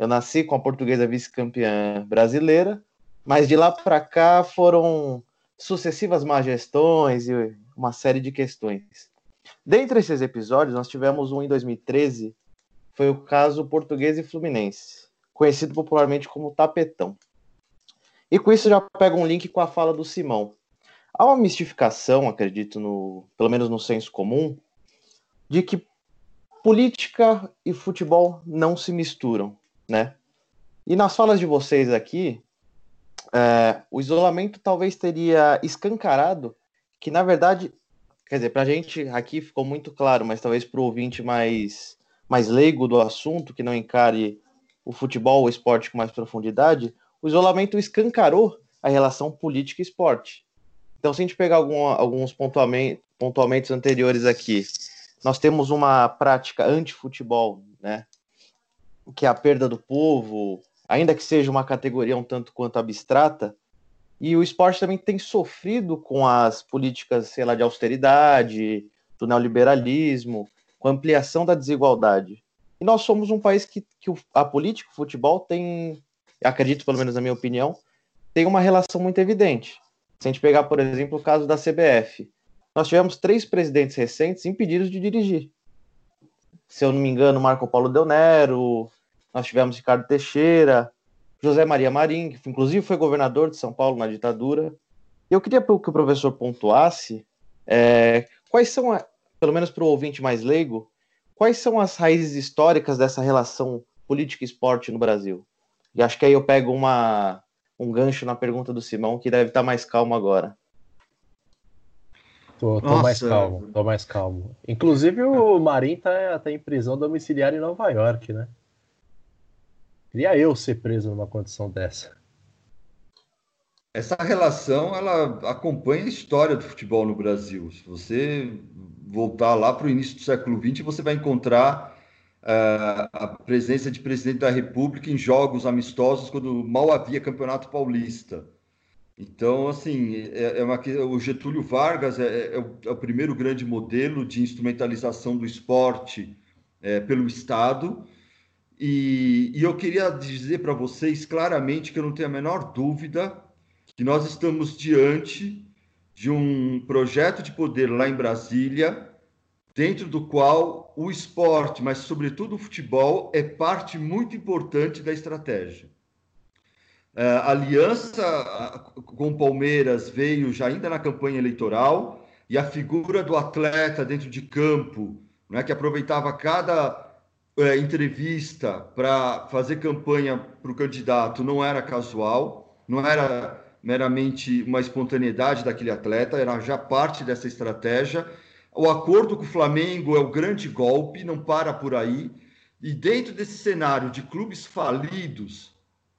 Eu nasci com a portuguesa vice-campeã brasileira, mas de lá para cá foram sucessivas má gestões e uma série de questões. Dentre esses episódios, nós tivemos um em 2013, foi o caso Português e Fluminense, conhecido popularmente como Tapetão. E com isso já pega um link com a fala do Simão. Há uma mistificação, acredito, no, pelo menos no senso comum, de que política e futebol não se misturam né? E nas falas de vocês aqui, é, o isolamento talvez teria escancarado que, na verdade, quer dizer, para a gente aqui ficou muito claro, mas talvez para o ouvinte mais, mais leigo do assunto, que não encare o futebol, o esporte com mais profundidade, o isolamento escancarou a relação política e esporte. Então, se a gente pegar algum, alguns pontuamentos, anteriores aqui, nós temos uma prática anti-futebol, né? Que é a perda do povo, ainda que seja uma categoria um tanto quanto abstrata, e o esporte também tem sofrido com as políticas, sei lá, de austeridade, do neoliberalismo, com a ampliação da desigualdade. E nós somos um país que, que a política, o futebol, tem, acredito, pelo menos na minha opinião, tem uma relação muito evidente. Se a gente pegar, por exemplo, o caso da CBF, nós tivemos três presidentes recentes impedidos de dirigir. Se eu não me engano, Marco Paulo Del Nero, nós tivemos Ricardo Teixeira, José Maria Marim, que inclusive foi governador de São Paulo na ditadura. E eu queria que o professor pontuasse é, quais são, pelo menos para o ouvinte mais leigo, quais são as raízes históricas dessa relação política e esporte no Brasil? E acho que aí eu pego uma, um gancho na pergunta do Simão, que deve estar mais calmo agora. Tô, tô mais calmo, tô mais calmo. Inclusive o Marim tá, tá em prisão domiciliar em Nova York, né? Queria eu ser preso numa condição dessa. Essa relação ela acompanha a história do futebol no Brasil. Se você voltar lá para o início do século XX, você vai encontrar uh, a presença de presidente da República em jogos amistosos quando mal havia campeonato paulista. Então, assim, é, é uma, o Getúlio Vargas é, é, o, é, o, primeiro grande modelo de instrumentalização do esporte é, pelo Estado e, e eu queria dizer para vocês claramente que eu não tenho a menor dúvida que nós estamos diante de um projeto de poder lá em Brasília, dentro do qual o esporte, mas sobretudo o futebol, é parte muito importante da estratégia. É, a aliança com Palmeiras veio já ainda na campanha eleitoral, e a figura do atleta dentro de campo, né, que aproveitava cada é, entrevista para fazer campanha para o candidato, não era casual, não era meramente uma espontaneidade daquele atleta, era já parte dessa estratégia. O acordo com o Flamengo é o grande golpe, não para por aí. E dentro desse cenário de clubes falidos,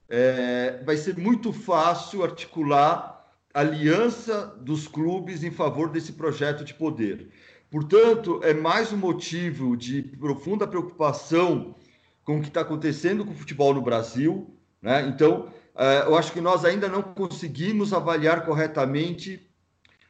é, vai ser muito fácil articular aliança dos clubes em favor desse projeto de poder. Portanto, é mais um motivo de profunda preocupação com o que está acontecendo com o futebol no Brasil. Né? Então, é, eu acho que nós ainda não conseguimos avaliar corretamente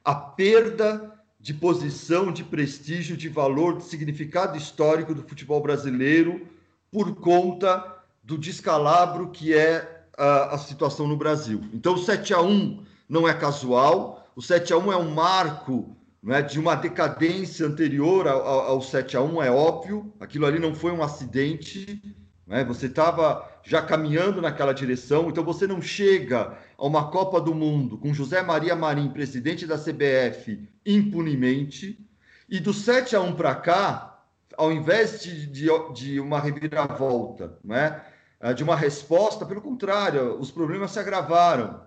a perda de posição, de prestígio, de valor, de significado histórico do futebol brasileiro por conta do descalabro que é a, situação no Brasil. Então, o 7 a 1 não é casual. O 7 a 1 é um marco né, de uma decadência anterior ao, ao 7 a 1 é óbvio. Aquilo ali não foi um acidente. Né? Você estava já caminhando naquela direção. Então você não chega a uma Copa do Mundo com José Maria Marim, presidente da CBF, impunemente. E do 7 a 1 para cá, ao invés de, de, de uma reviravolta, né, de uma resposta, pelo contrário, os problemas se agravaram.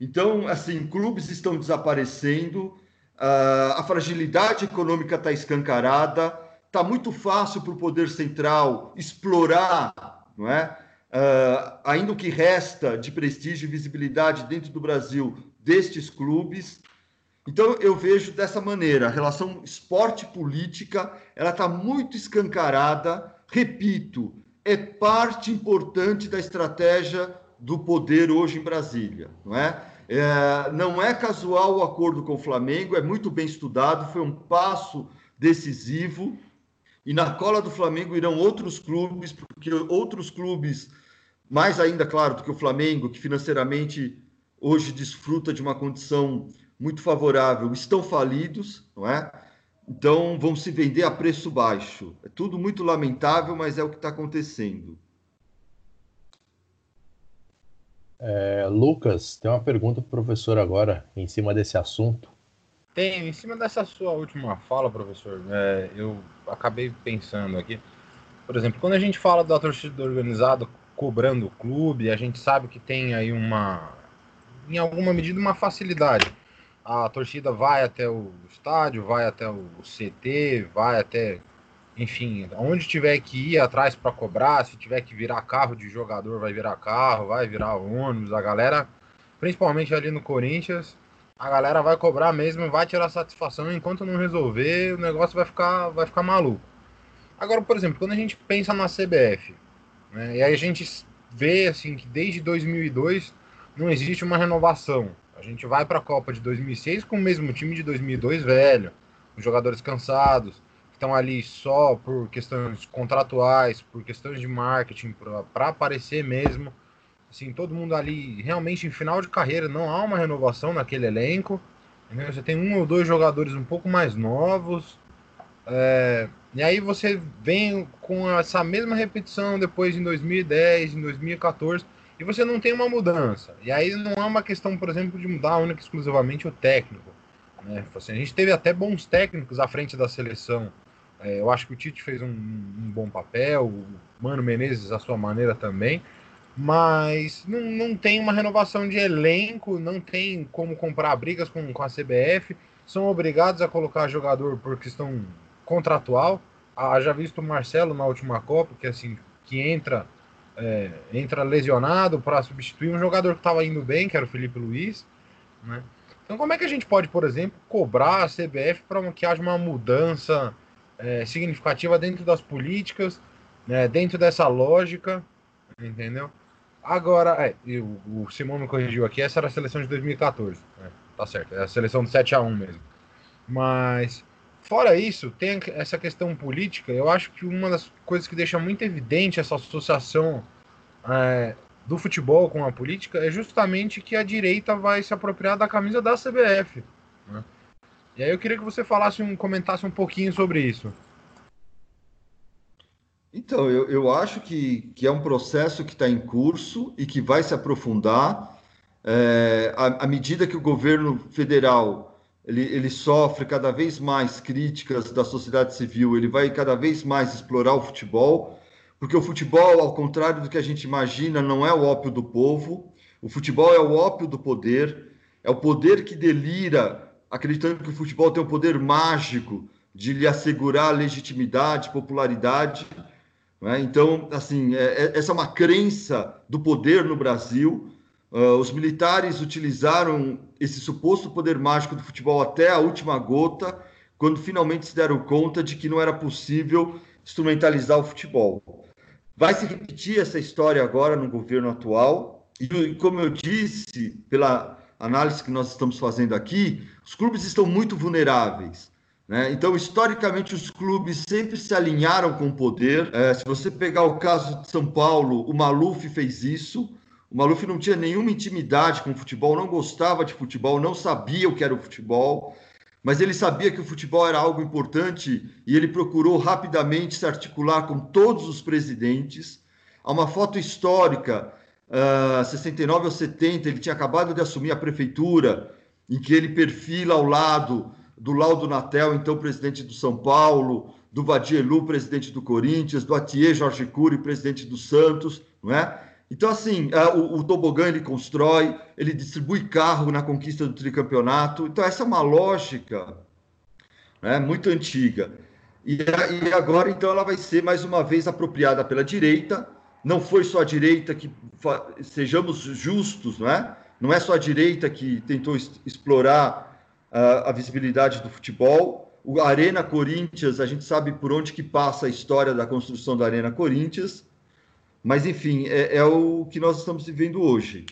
Então, assim, clubes estão desaparecendo, a fragilidade econômica está escancarada, está muito fácil para o poder central explorar, não é? Uh, ainda o que resta de prestígio e visibilidade dentro do Brasil destes clubes. Então eu vejo dessa maneira, a relação esporte-política ela está muito escancarada. Repito, é parte importante da estratégia do poder hoje em Brasília, não é? É? não é casual o acordo com o Flamengo, é muito bem estudado, foi um passo decisivo. E na cola do Flamengo irão outros clubes, porque outros clubes, mais ainda, claro, do que o Flamengo, que financeiramente hoje desfruta de uma condição muito favorável, estão falidos, não é? Então vão se vender a preço baixo. É tudo muito lamentável, mas é o que está acontecendo. É, Lucas, tem uma pergunta para o professor agora, em cima desse assunto. Tem, em cima dessa sua última fala, professor, é, eu acabei pensando aqui. Por exemplo, quando a gente fala da torcida organizada cobrando o clube, a gente sabe que tem aí uma, em alguma medida, uma facilidade. A torcida vai até o estádio, vai até o CT, vai até enfim, onde tiver que ir atrás para cobrar, se tiver que virar carro de jogador, vai virar carro, vai virar ônibus, a galera, principalmente ali no Corinthians, a galera vai cobrar mesmo, vai tirar satisfação, enquanto não resolver, o negócio vai ficar, vai ficar maluco. Agora, por exemplo, quando a gente pensa na CBF, né, e aí a gente vê assim que desde 2002 não existe uma renovação. A gente vai para a Copa de 2006 com o mesmo time de 2002 velho, com jogadores cansados, estão ali só por questões contratuais, por questões de marketing, para aparecer mesmo. Assim, todo mundo ali realmente em final de carreira, não há uma renovação naquele elenco. Entendeu? Você tem um ou dois jogadores um pouco mais novos. É, e aí você vem com essa mesma repetição depois em 2010, em 2014, e você não tem uma mudança. E aí não há uma questão, por exemplo, de mudar única exclusivamente o técnico. Né? Assim, a gente teve até bons técnicos à frente da seleção é, eu acho que o Tite fez um, um, bom papel, o Mano Menezes a sua maneira também, mas não, não tem uma renovação de elenco, não tem como comprar brigas com, com a CBF, são obrigados a colocar jogador por questão contratual. Ah, já visto o Marcelo na última Copa, que assim que entra é, entra lesionado para substituir um jogador que estava indo bem, que era o Felipe Luiz, né? Então como é que a gente pode, por exemplo, cobrar a CBF para que haja uma mudança é, significativa dentro das políticas, né, dentro dessa lógica, entendeu? Agora, é, o, o Simão me corrigiu aqui, essa era a seleção de 2014, né, tá certo, é a seleção de 7 a 1 mesmo. Mas, fora isso, tem essa questão política, eu acho que uma das coisas que deixa muito evidente essa associação é, do futebol com a política é justamente que a direita vai se apropriar da camisa da CBF. Né? E aí eu queria que você falasse um, comentasse um pouquinho sobre isso. Então, eu, eu acho que, que é um processo que está em curso e que vai se aprofundar é, à, à, medida que o governo federal ele, ele sofre cada vez mais críticas da sociedade civil, ele vai cada vez mais explorar o futebol, porque o futebol, ao contrário do que a gente imagina, não é o ópio do povo, o futebol é o ópio do poder, é o poder que delira, acreditando que o futebol tem o poder mágico de lhe assegurar legitimidade, popularidade. Né? Então, assim, é, é, essa é uma crença do poder no Brasil. Uh, os militares utilizaram esse suposto poder mágico do futebol até a última gota, quando finalmente se deram conta de que não era possível instrumentalizar o futebol. Vai se repetir essa história agora no governo atual, e como eu disse, pela análise que nós estamos fazendo aqui, os clubes estão muito vulneráveis. Né? Então, historicamente, os clubes sempre se alinharam com o poder. É, se você pegar o caso de São Paulo, o Maluf fez isso. O Maluf não tinha nenhuma intimidade com o futebol, não gostava de futebol, não sabia o que era o futebol, mas ele sabia que o futebol era algo importante e ele procurou rapidamente se articular com todos os presidentes. Há uma foto histórica, uh, 69 ou 70, ele tinha acabado de assumir a prefeitura, em que ele perfila ao lado do Laudo Natel, então presidente do São Paulo, do Vadielu, presidente do Corinthians, do Atier Jorge Cury, presidente do Santos, não é? Então, assim, é, o, o tobogã ele constrói, ele distribui carro na conquista do tricampeonato. Então, essa é uma lógica né, muito antiga. E, e agora, então, ela vai ser mais uma vez apropriada pela direita. Não foi só a direita que, sejamos justos, não é? Não é só a direita que tentou explorar a, a visibilidade do futebol. O Arena Corinthians, a gente sabe por onde que passa a história da construção da Arena Corinthians, mas enfim, é, é o que nós estamos vivendo hoje.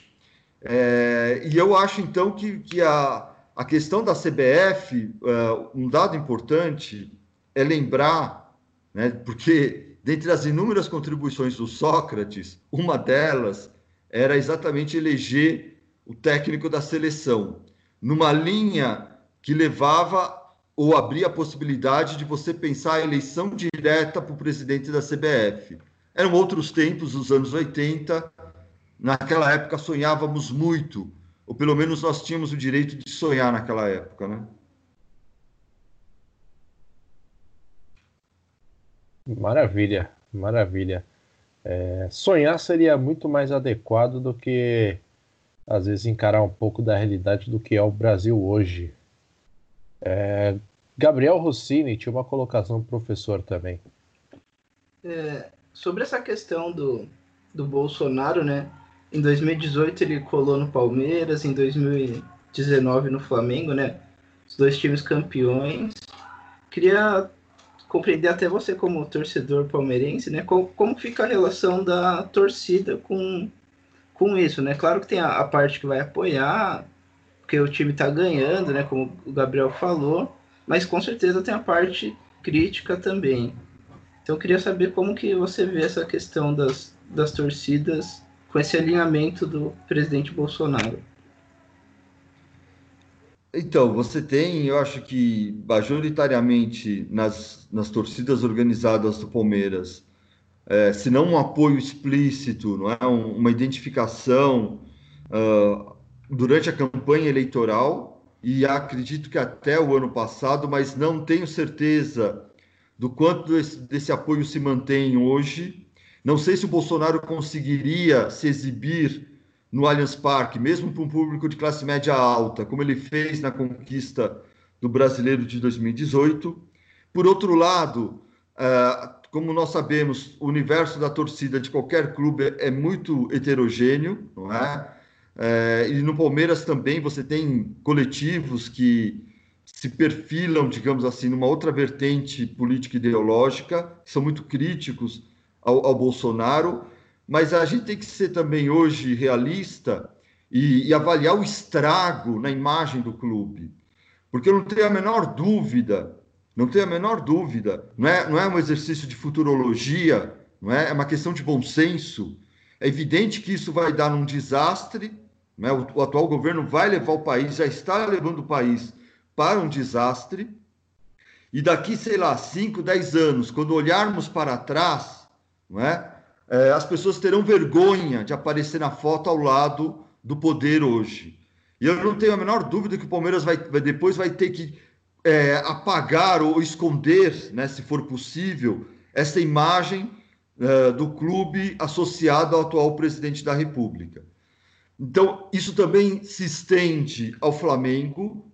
É, e eu acho então que, que a, a questão da CBF, uh, é, um dado importante é lembrar, né, porque dentre as inúmeras contribuições do Sócrates, uma delas era exatamente eleger o técnico da seleção numa linha que levava ou abria a possibilidade de você pensar a eleição direta para o presidente da CBF. Eram outros tempos, os anos 80. Naquela época sonhávamos muito, ou pelo menos nós tínhamos o direito de sonhar naquela época, né? Maravilha, maravilha. É, sonhar seria muito mais adequado do que às vezes encarar um pouco da realidade do que é o Brasil hoje. É, Gabriel Rossini tinha uma colocação professor também. É, sobre essa questão do, do Bolsonaro, né? Em 2018 ele colou no Palmeiras, em 2019 no Flamengo, né? Os dois times campeões. Queria compreender até você como torcedor palmeirense, né? Como, como fica a relação da torcida com com isso, né? Claro que tem a, a parte que vai apoiar, porque o time está ganhando, né? Como o Gabriel falou, mas com certeza tem a parte crítica também. Então eu queria saber como que você vê essa questão das, das torcidas com esse alinhamento do presidente Bolsonaro. Então, você tem, eu acho que majoritariamente nas, nas torcidas organizadas do Palmeiras, é, se não um apoio explícito, não é um, uma identificação uh, durante a campanha eleitoral e acredito que até o ano passado, mas não tenho certeza do quanto desse, desse apoio se mantém hoje. Não sei se o Bolsonaro conseguiria se exibir no Allianz Parque, mesmo para um público de classe média alta, como ele fez na conquista do Brasileiro de 2018. Por outro lado, uh, como nós sabemos, o universo da torcida de qualquer clube é muito heterogêneo, não é? é e no Palmeiras também você tem coletivos que se perfilam, digamos assim, numa outra vertente política ideológica, são muito críticos ao, ao Bolsonaro, mas a gente tem que ser também hoje realista e, e avaliar o estrago na imagem do clube, porque eu não tenho a menor dúvida não tenho a menor dúvida. Não é, não é um exercício de futurologia, não é? é uma questão de bom senso. É evidente que isso vai dar um desastre. Não é? o, o atual governo vai levar o país, já está levando o país para um desastre. E daqui, sei lá, 5, 10 anos, quando olharmos para trás, não é? É? as pessoas terão vergonha de aparecer na foto ao lado do poder hoje. E eu não tenho a menor dúvida que o Palmeiras vai, vai depois vai ter que é, apagar ou esconder, né, se for possível, essa imagem é, do clube associado ao atual presidente da República. Então, isso também se estende ao Flamengo.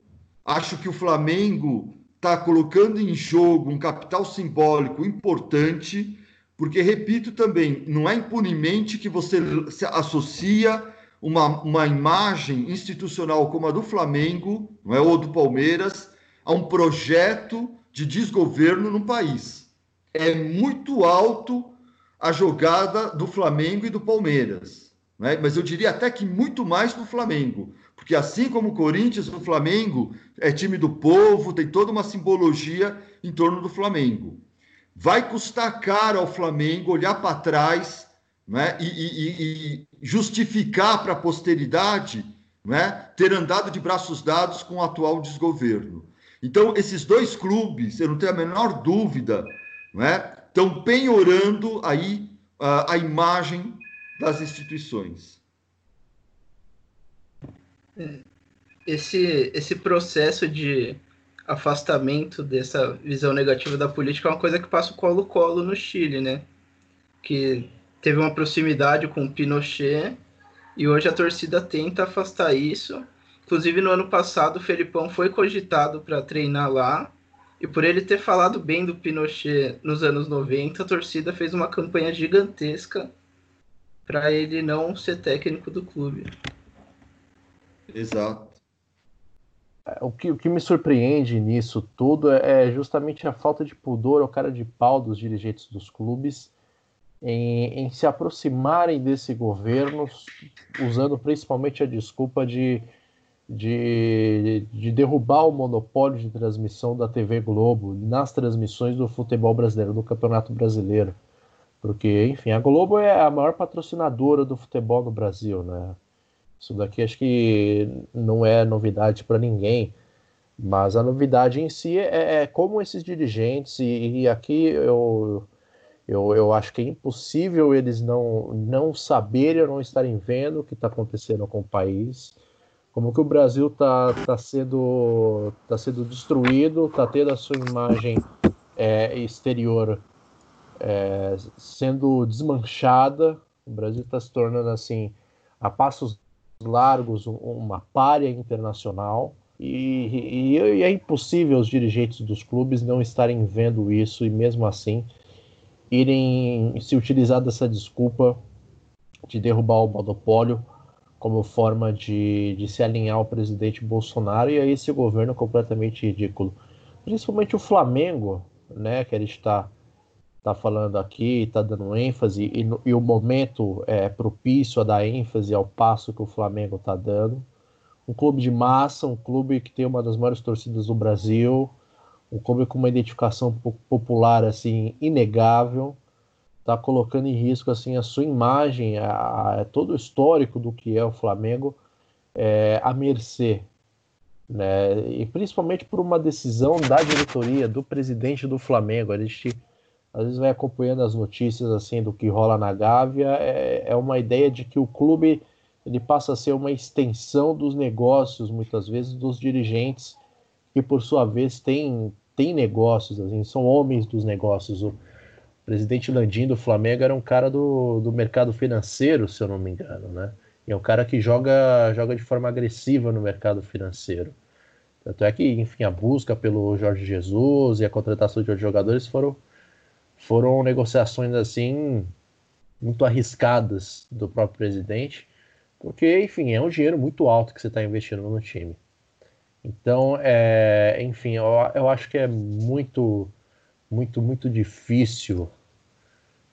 Acho que o Flamengo está colocando em jogo um capital simbólico importante, porque, repito também, não é impunemente que você associa uma, uma imagem institucional como a do Flamengo, não é, ou do Palmeiras, a um projeto de desgoverno no país. É muito alto a jogada do Flamengo e do Palmeiras, é? mas eu diria até que muito mais do Flamengo, porque assim como o Corinthians, o Flamengo é time do povo, tem toda uma simbologia em torno do Flamengo. Vai custar caro ao Flamengo olhar para trás né, e, e, e justificar para a posteridade né, ter andado de braços dados com o atual desgoverno. Então, esses dois clubes, eu não tenho a menor dúvida, né, estão penhorando aí a, a imagem das instituições. É, esse, esse processo de afastamento dessa visão negativa da política é uma coisa que passa o colo-colo no Chile, né? Que teve uma proximidade com o Pinochet e hoje a torcida tenta afastar isso. Inclusive, no ano passado, o Felipão foi cogitado para treinar lá. E por ele ter falado bem do Pinochet nos anos 90, a torcida fez uma campanha gigantesca para ele não ser técnico do clube. Exato. O que, o que me surpreende nisso tudo é, é justamente a falta de pudor, o cara de pau dos dirigentes dos clubes em, em se aproximarem desse governo, usando principalmente a desculpa de, de, de derrubar o monopólio de transmissão da TV Globo nas transmissões do futebol brasileiro, do Campeonato Brasileiro. Porque, enfim, a Globo é a maior patrocinadora do futebol no Brasil, né? Isso daqui acho que não é novidade para ninguém, mas a novidade em si é, é como esses dirigentes, e, e aqui eu, eu, eu acho que é impossível eles não, não saberem ou não estarem vendo o que está acontecendo com o país, como que o Brasil está tá sendo, tá sendo destruído, está tendo a sua imagem é, exterior é, sendo desmanchada, o Brasil está se tornando assim, a passos largos, uma párea internacional. E, e, e, é impossível os dirigentes dos clubes não estarem vendo isso e mesmo assim irem se utilizar dessa desculpa de derrubar o monopólio como forma de, de se alinhar ao presidente Bolsonaro e a esse governo completamente ridículo. Principalmente o Flamengo, né, que ele está tá falando aqui, está dando ênfase, e, e, o momento é propício a dar ênfase ao passo que o Flamengo está dando. Um clube de massa, um clube que tem uma das maiores torcidas do Brasil, um clube com uma identificação popular assim inegável, está colocando em risco assim a sua imagem, a, a, todo o histórico do que é o Flamengo é, à mercê, né? E principalmente por uma decisão da diretoria, do presidente do Flamengo. A gente às vezes vai acompanhando as notícias assim do que rola na Gávea. É, é uma ideia de que o clube ele passa a ser uma extensão dos negócios, muitas vezes dos dirigentes, que por sua vez têm tem negócios, assim, são homens dos negócios. O presidente Landim do Flamengo era um cara do, do mercado financeiro, se eu não me engano, né? E é um cara que joga, joga de forma agressiva no mercado financeiro. Tanto é que, enfim, a busca pelo Jorge Jesus e a contratação de outros jogadores foram, foram negociações assim muito arriscadas do próprio presidente, porque, enfim, é um dinheiro muito alto que você está investindo no time. Então, é, enfim, eu, eu acho que é muito, muito, muito difícil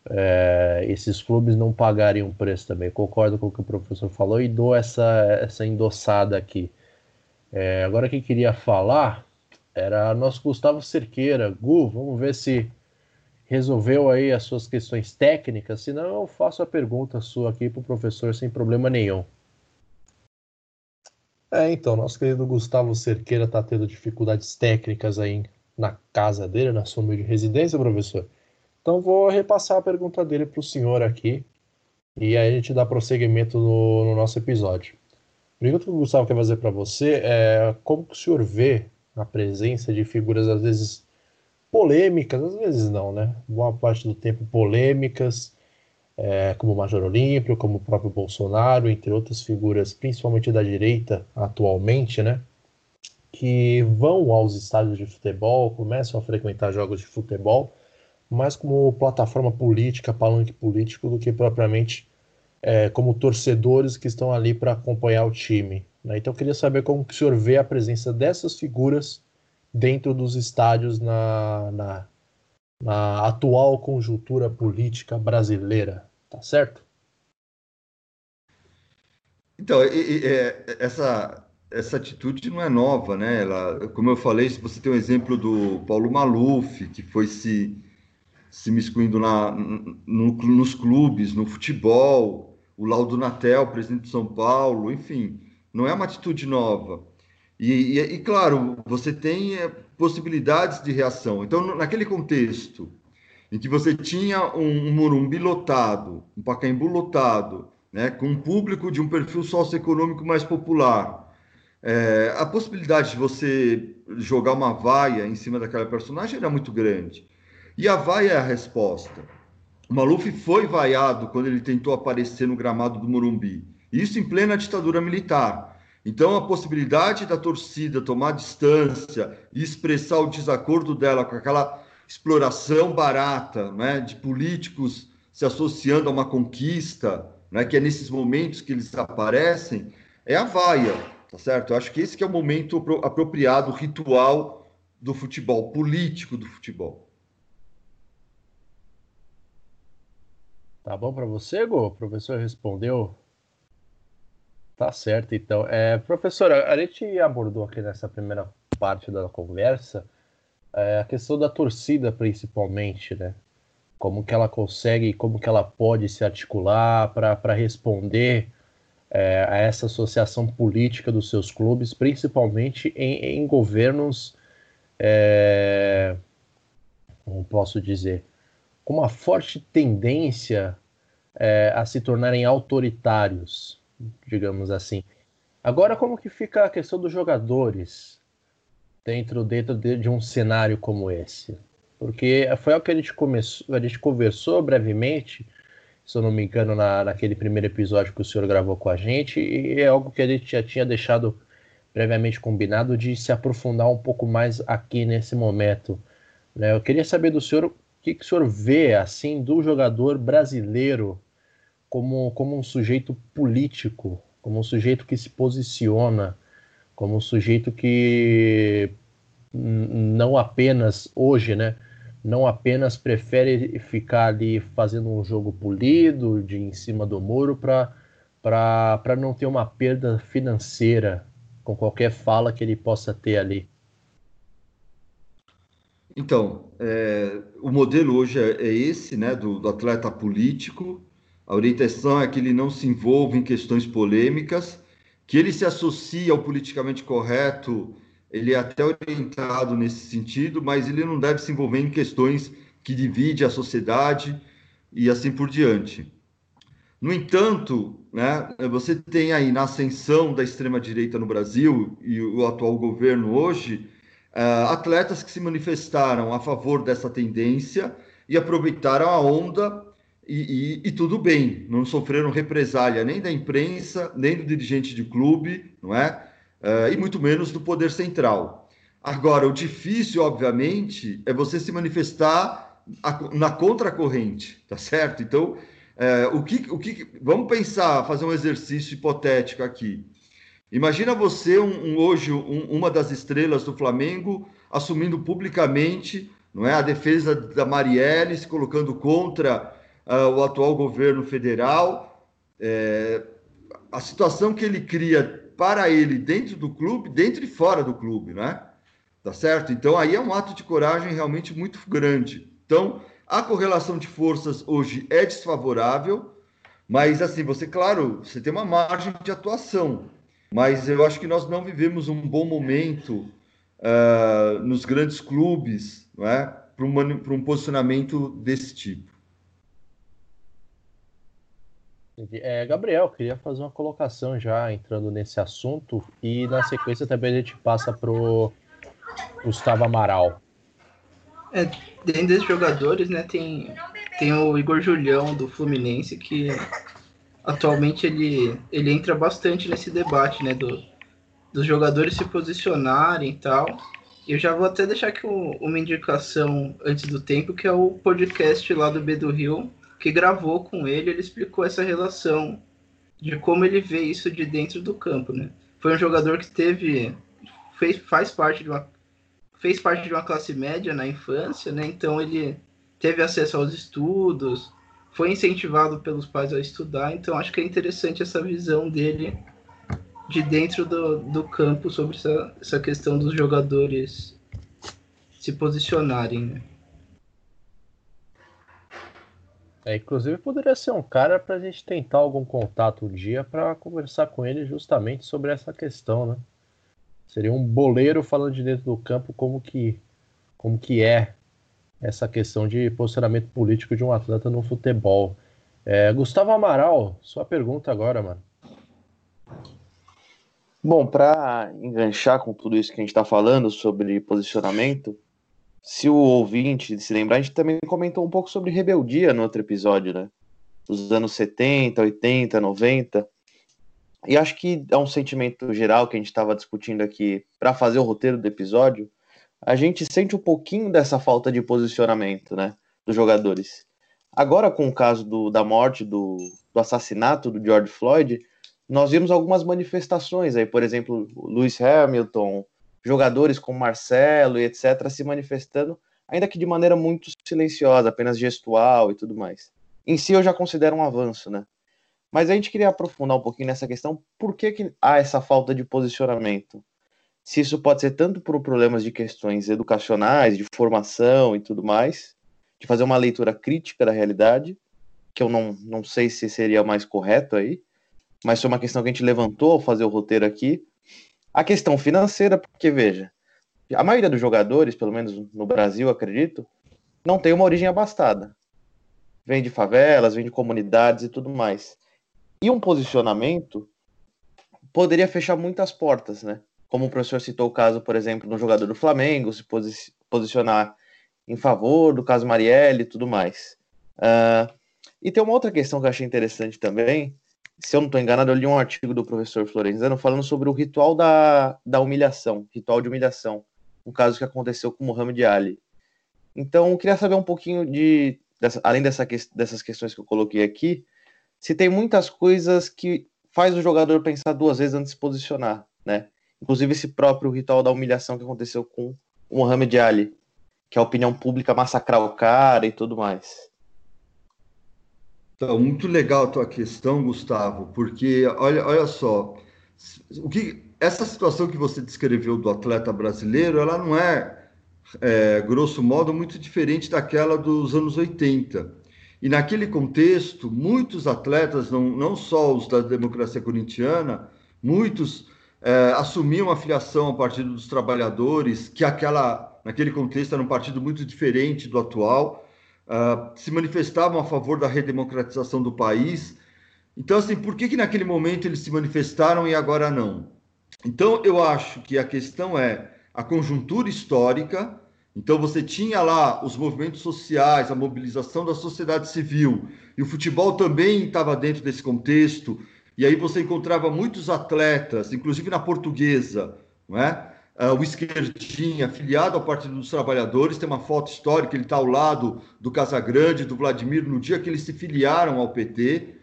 é, esses clubes não pagarem um preço também. Concordo com o que o professor falou e dou essa, essa endossada aqui. É, agora quem queria falar era nosso Gustavo Cerqueira. Gu, vamos ver se resolveu aí as suas questões técnicas, senão eu faço a pergunta sua aqui para o professor sem problema nenhum. É, então, nosso querido Gustavo Cerqueira está tendo dificuldades técnicas aí na casa dele, na sua humilde residência, professor. Então, vou repassar a pergunta dele para o senhor aqui e aí a gente dá prosseguimento no, no nosso episódio. pergunta que o Gustavo quer fazer para você é como que o senhor vê a presença de figuras, às vezes, polêmicas, às vezes não, né? Boa parte do tempo polêmicas, é, como o Major Olímpio, como o próprio Bolsonaro, entre outras figuras, principalmente da direita atualmente, né? Que vão aos estádios de futebol, começam a frequentar jogos de futebol, mais como plataforma política, palanque político, do que propriamente é, como torcedores que estão ali para acompanhar o time. Né? Então eu queria saber como que o senhor vê a presença dessas figuras dentro dos estádios na, na, na atual conjuntura política brasileira, tá certo? Então, e, e, é, essa, essa atitude não é nova, né? Ela, como eu falei, você tem um exemplo do Paulo Maluf, que foi se, se miscuindo na, no, nos clubes, no futebol, o Laudo Natel, presidente de São Paulo, enfim, não é uma atitude nova. E, e, e claro, você tem é, possibilidades de reação. Então, naquele contexto em que você tinha um, um Morumbi lotado, um Pacaembu lotado, né, com um público de um perfil socioeconômico mais popular, é, a possibilidade de você jogar uma vaia em cima daquela personagem era muito grande. E a vaia é a resposta. O Maluf foi vaiado quando ele tentou aparecer no gramado do Morumbi. Isso em plena ditadura militar. Então, a possibilidade da torcida tomar distância e expressar o desacordo dela com aquela exploração barata né, de políticos se associando a uma conquista, né, que é nesses momentos que eles aparecem, é a vaia, tá certo? Eu acho que esse que é o momento apropriado, ritual do futebol, político do futebol. Tá bom para você, Go? O professor respondeu Tá certo, então. É, professora, a gente abordou aqui nessa primeira parte da conversa é, a questão da torcida, principalmente, né? Como que ela consegue, como que ela pode se articular para responder é, a essa associação política dos seus clubes, principalmente em, em governos, é, como posso dizer, com uma forte tendência é, a se tornarem autoritários digamos assim. Agora, como que fica a questão dos jogadores dentro, dentro de, de um cenário como esse? Porque foi algo que a gente começou, a gente conversou brevemente, se eu não me engano, na, naquele primeiro episódio que o senhor gravou com a gente, e é algo que a gente já tinha deixado previamente combinado de se aprofundar um pouco mais aqui nesse momento. Né? Eu queria saber do senhor o que, que o senhor vê assim do jogador brasileiro como, como um sujeito político, como um sujeito que se posiciona, como um sujeito que não apenas hoje, né? Não apenas prefere ficar ali fazendo um jogo polido, de em cima do muro, para não ter uma perda financeira com qualquer fala que ele possa ter ali. Então, é, o modelo hoje é, é esse, né, do, do, atleta político, a orientação é que ele não se envolva em questões polêmicas, que ele se associe ao politicamente correto, ele é até orientado nesse sentido, mas ele não deve se envolver em questões que dividem a sociedade e assim por diante. No entanto, né, você tem aí na ascensão da extrema-direita no Brasil e o atual governo hoje, uh, atletas que se manifestaram a favor dessa tendência e aproveitaram a onda e, e, e, tudo bem, não sofreram represália nem da imprensa, nem do dirigente de clube, não é? Uh, e muito menos do poder central. Agora, o difícil, obviamente, é você se manifestar a, na contracorrente, tá certo? Então, uh, o, que, o que. Vamos pensar, fazer um exercício hipotético aqui. Imagina você, um, um, hoje, um, uma das estrelas do Flamengo, assumindo publicamente não é, a defesa da Marielle, se colocando contra uh, o atual governo federal, é, a situação que ele cria para ele dentro do clube, dentro e fora do clube, né? Tá certo? Então aí é um ato de coragem realmente muito grande. Então a correlação de forças hoje é desfavorável, mas assim você, claro, você tem uma margem de atuação, mas eu acho que nós não vivemos um bom momento uh, nos grandes clubes, não é? Para um, um posicionamento desse tipo. É, Gabriel, queria fazer uma colocação já entrando nesse assunto e na sequência também a gente passa pro Gustavo Amaral. É, dentro desses jogadores, né, tem, tem o Igor Julião do Fluminense que atualmente ele, ele entra bastante nesse debate, né, do, dos jogadores se posicionarem e tal. Eu já vou até deixar aqui uma indicação antes do tempo, que é o podcast lá do B do Rio, que gravou com ele, ele explicou essa relação de como ele vê isso de dentro do campo, né? Foi um jogador que teve fez faz parte de uma fez parte de uma classe média na infância, né? Então ele teve acesso aos estudos, foi incentivado pelos pais a estudar, então acho que é interessante essa visão dele de dentro do, do campo sobre essa, essa questão dos jogadores se posicionarem, né? É, inclusive poderia ser um cara para a gente tentar algum contato um dia para conversar com ele justamente sobre essa questão, né? Seria um boleiro falando de dentro do campo como que, como que é essa questão de posicionamento político de um atleta no futebol. É, Gustavo Amaral, sua pergunta agora, mano. Bom, para enganchar com tudo isso que a gente está falando sobre posicionamento, se o ouvinte se lembrar, a gente também comentou um pouco sobre rebeldia no outro episódio, né? Dos anos 70, 80, 90. E acho que é um sentimento geral que a gente estava discutindo aqui para fazer o roteiro do episódio. A gente sente um pouquinho dessa falta de posicionamento, né? Dos jogadores. Agora, com o caso do, da morte, do, do assassinato do George Floyd, nós vimos algumas manifestações aí, por exemplo, Lewis Hamilton, jogadores como Marcelo e etc. se manifestando, ainda que de maneira muito silenciosa, apenas gestual e tudo mais. Em si eu já considero um avanço, né? Mas a gente queria aprofundar um pouquinho nessa questão, por que, que há essa falta de posicionamento? Se isso pode ser tanto por problemas de questões educacionais, de formação e tudo mais, de fazer uma leitura crítica da realidade, que eu não, não sei se seria mais correto aí, mas foi uma questão que a gente levantou ao fazer o roteiro aqui, a questão financeira, porque veja, a maioria dos jogadores, pelo menos no Brasil, acredito, não tem uma origem abastada. Vem de favelas, vem de comunidades e tudo mais. E um posicionamento poderia fechar muitas portas, né? Como o professor citou o caso, por exemplo, do jogador do Flamengo se posi posicionar em favor do caso Marielle e tudo mais. Uh, e tem uma outra questão que eu achei interessante também, se eu não estou enganado, eu li um artigo do professor Florenzano falando sobre o ritual da, da humilhação, ritual de humilhação, um caso que aconteceu com Muhammad Ali. Então, eu queria saber um pouquinho de, dessa, além dessa, dessas questões que eu coloquei aqui, se tem muitas coisas que faz o jogador pensar duas vezes antes de se posicionar, né? Inclusive esse próprio ritual da humilhação que aconteceu com o Muhammad Ali, que a opinião pública massacrar o cara e tudo mais. Então, muito legal a tua questão, Gustavo, porque olha, olha só, o que essa situação que você descreveu do atleta brasileiro, ela não é, é grosso modo, muito diferente daquela dos anos 80. E naquele contexto, muitos atletas, não, não só os da democracia corintiana, muitos é, assumiam a filiação ao Partido dos Trabalhadores, que aquela, naquele contexto era um partido muito diferente do atual, uh, se manifestavam a favor da redemocratização do país. Então, assim, por que, que naquele momento eles se manifestaram e agora não? Então, eu acho que a questão é a conjuntura histórica. Então, você tinha lá os movimentos sociais, a mobilização da sociedade civil, e o futebol também estava dentro desse contexto. E aí você encontrava muitos atletas, inclusive na portuguesa, não é? Uh, o Esquerdinha, afiliado ao Partido dos Trabalhadores, tem uma foto histórica, ele está ao lado do Casagrande, do Vladimir, no dia que eles se filiaram ao PT.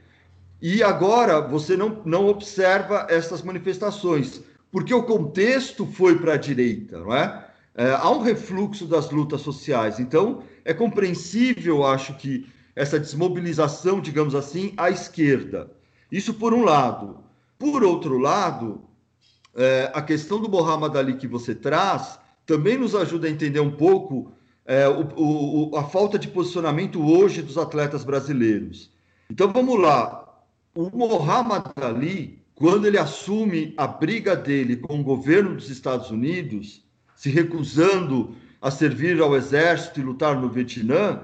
E agora você não, não observa essas manifestações, porque o contexto foi para a direita, não é? é? Há um refluxo das lutas sociais. Então, é compreensível, acho que, essa desmobilização, digamos assim, à esquerda. Isso por um lado. Por outro lado, é, a questão do Mohamed Ali que você traz também nos ajuda a entender um pouco é, o, o, a falta de posicionamento hoje dos atletas brasileiros. Então vamos lá. O Mohamed Ali, quando ele assume a briga dele com o governo dos Estados Unidos, se recusando a servir ao exército e lutar no Vietnã,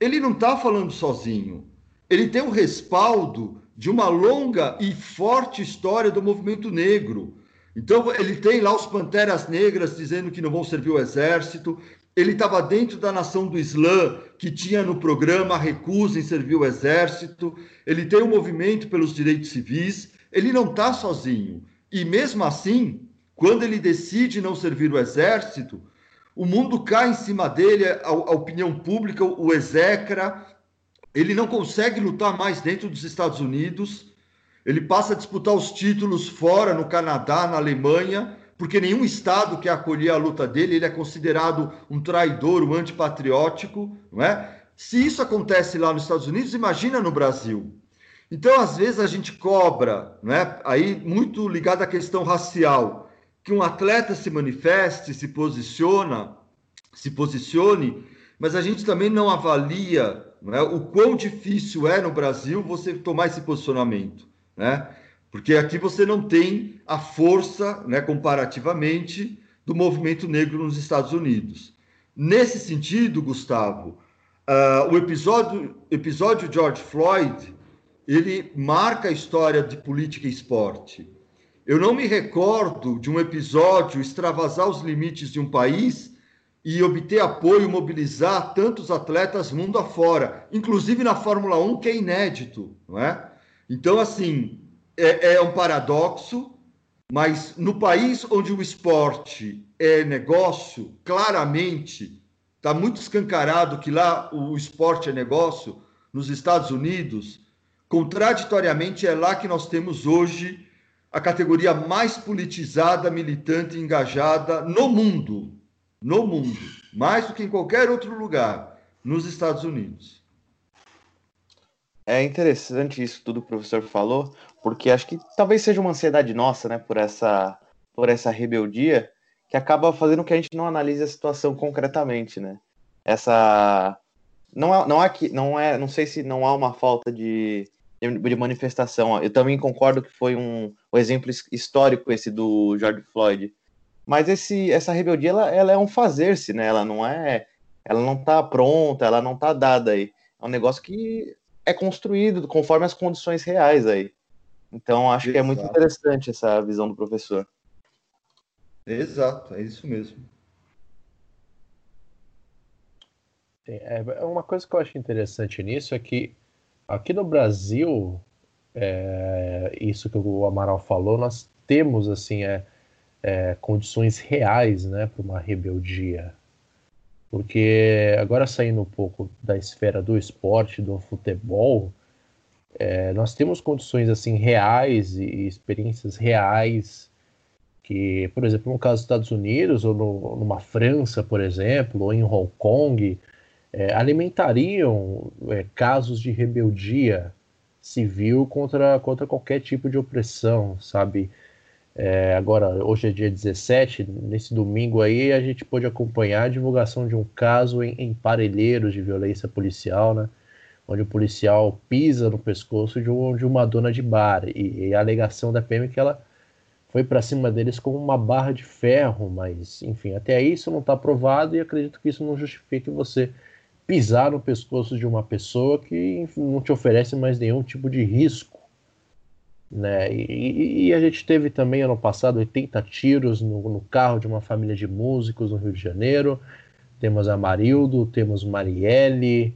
ele não está falando sozinho. Ele tem o respaldo de uma longa e forte história do movimento negro. Então, ele tem lá os Panteras Negras dizendo que não vão servir o exército. Ele estava dentro da nação do Islã, que tinha no programa recusa em servir o exército. Ele tem um movimento pelos direitos civis. Ele não está sozinho. E mesmo assim, quando ele decide não servir o exército, o mundo cai em cima dele, a, a opinião pública o execra, ele não consegue lutar mais dentro dos Estados Unidos, ele passa a disputar os títulos fora, no Canadá, na Alemanha, porque nenhum estado quer acolher a luta dele, ele é considerado um traidor, um antipatriótico, não é? Se isso acontece lá nos Estados Unidos, imagina no Brasil. Então, às vezes, a gente cobra, não é? aí muito ligado à questão racial, que um atleta se manifeste, se posiciona, se posicione, mas a gente também não avalia não é, o quão difícil é no Brasil você tomar esse posicionamento, né? Porque aqui você não tem a força, né, comparativamente, do movimento negro nos Estados Unidos. Nesse sentido, Gustavo, uh, o episódio, episódio George Floyd ele marca a história de política e esporte. Eu não me recordo de um episódio extravasar os limites de um país e obter apoio, mobilizar tantos atletas mundo afora, inclusive na Fórmula 1, que é inédito, não é? Então, assim, é, é um paradoxo, mas no país onde o esporte é negócio, claramente está muito escancarado que lá o esporte é negócio, nos Estados Unidos, Contraditoriamente, é lá que nós temos hoje a categoria mais politizada, militante, engajada no mundo. No mundo. Mais do que em qualquer outro lugar, nos Estados Unidos. É interessante isso tudo que o professor falou, porque acho que talvez seja uma ansiedade nossa, né, por essa, por essa rebeldia, que acaba fazendo que a gente não analise a situação concretamente, né? Essa não é, não é que não é, não sei se não há uma falta de de manifestação. Eu também concordo que foi um, um exemplo histórico esse do George Floyd. Mas esse, essa rebeldia, ela, ela é um fazer-se, né? Ela não é, ela não está pronta, ela não está dada aí. É um negócio que é construído conforme as condições reais aí. Então acho Exato. que é muito interessante essa visão do professor. Exato, é isso mesmo. É, uma coisa que eu acho interessante nisso é que Aqui no Brasil, é, isso que o Amaral falou, nós temos assim é, é, condições reais né, para uma rebeldia. Porque agora saindo um pouco da esfera do esporte, do futebol, é, nós temos condições assim reais e experiências reais que, por exemplo, no caso dos Estados Unidos ou no, numa França, por exemplo, ou em Hong Kong, é, alimentariam é, casos de rebeldia civil contra, contra qualquer tipo de opressão, sabe? É, agora, hoje é dia 17, nesse domingo aí a gente pôde acompanhar a divulgação de um caso em, em Parelheiros de violência policial, né? Onde o policial pisa no pescoço de, um, de uma dona de bar. E, e a alegação da PM é que ela foi para cima deles com uma barra de ferro, mas enfim, até aí isso não está provado e acredito que isso não justifique você pisar no pescoço de uma pessoa que enfim, não te oferece mais nenhum tipo de risco. Né? E, e, a gente teve também ano passado 80 tiros no, no, carro de uma família de músicos no Rio de Janeiro. Temos Amarildo, temos Marielle,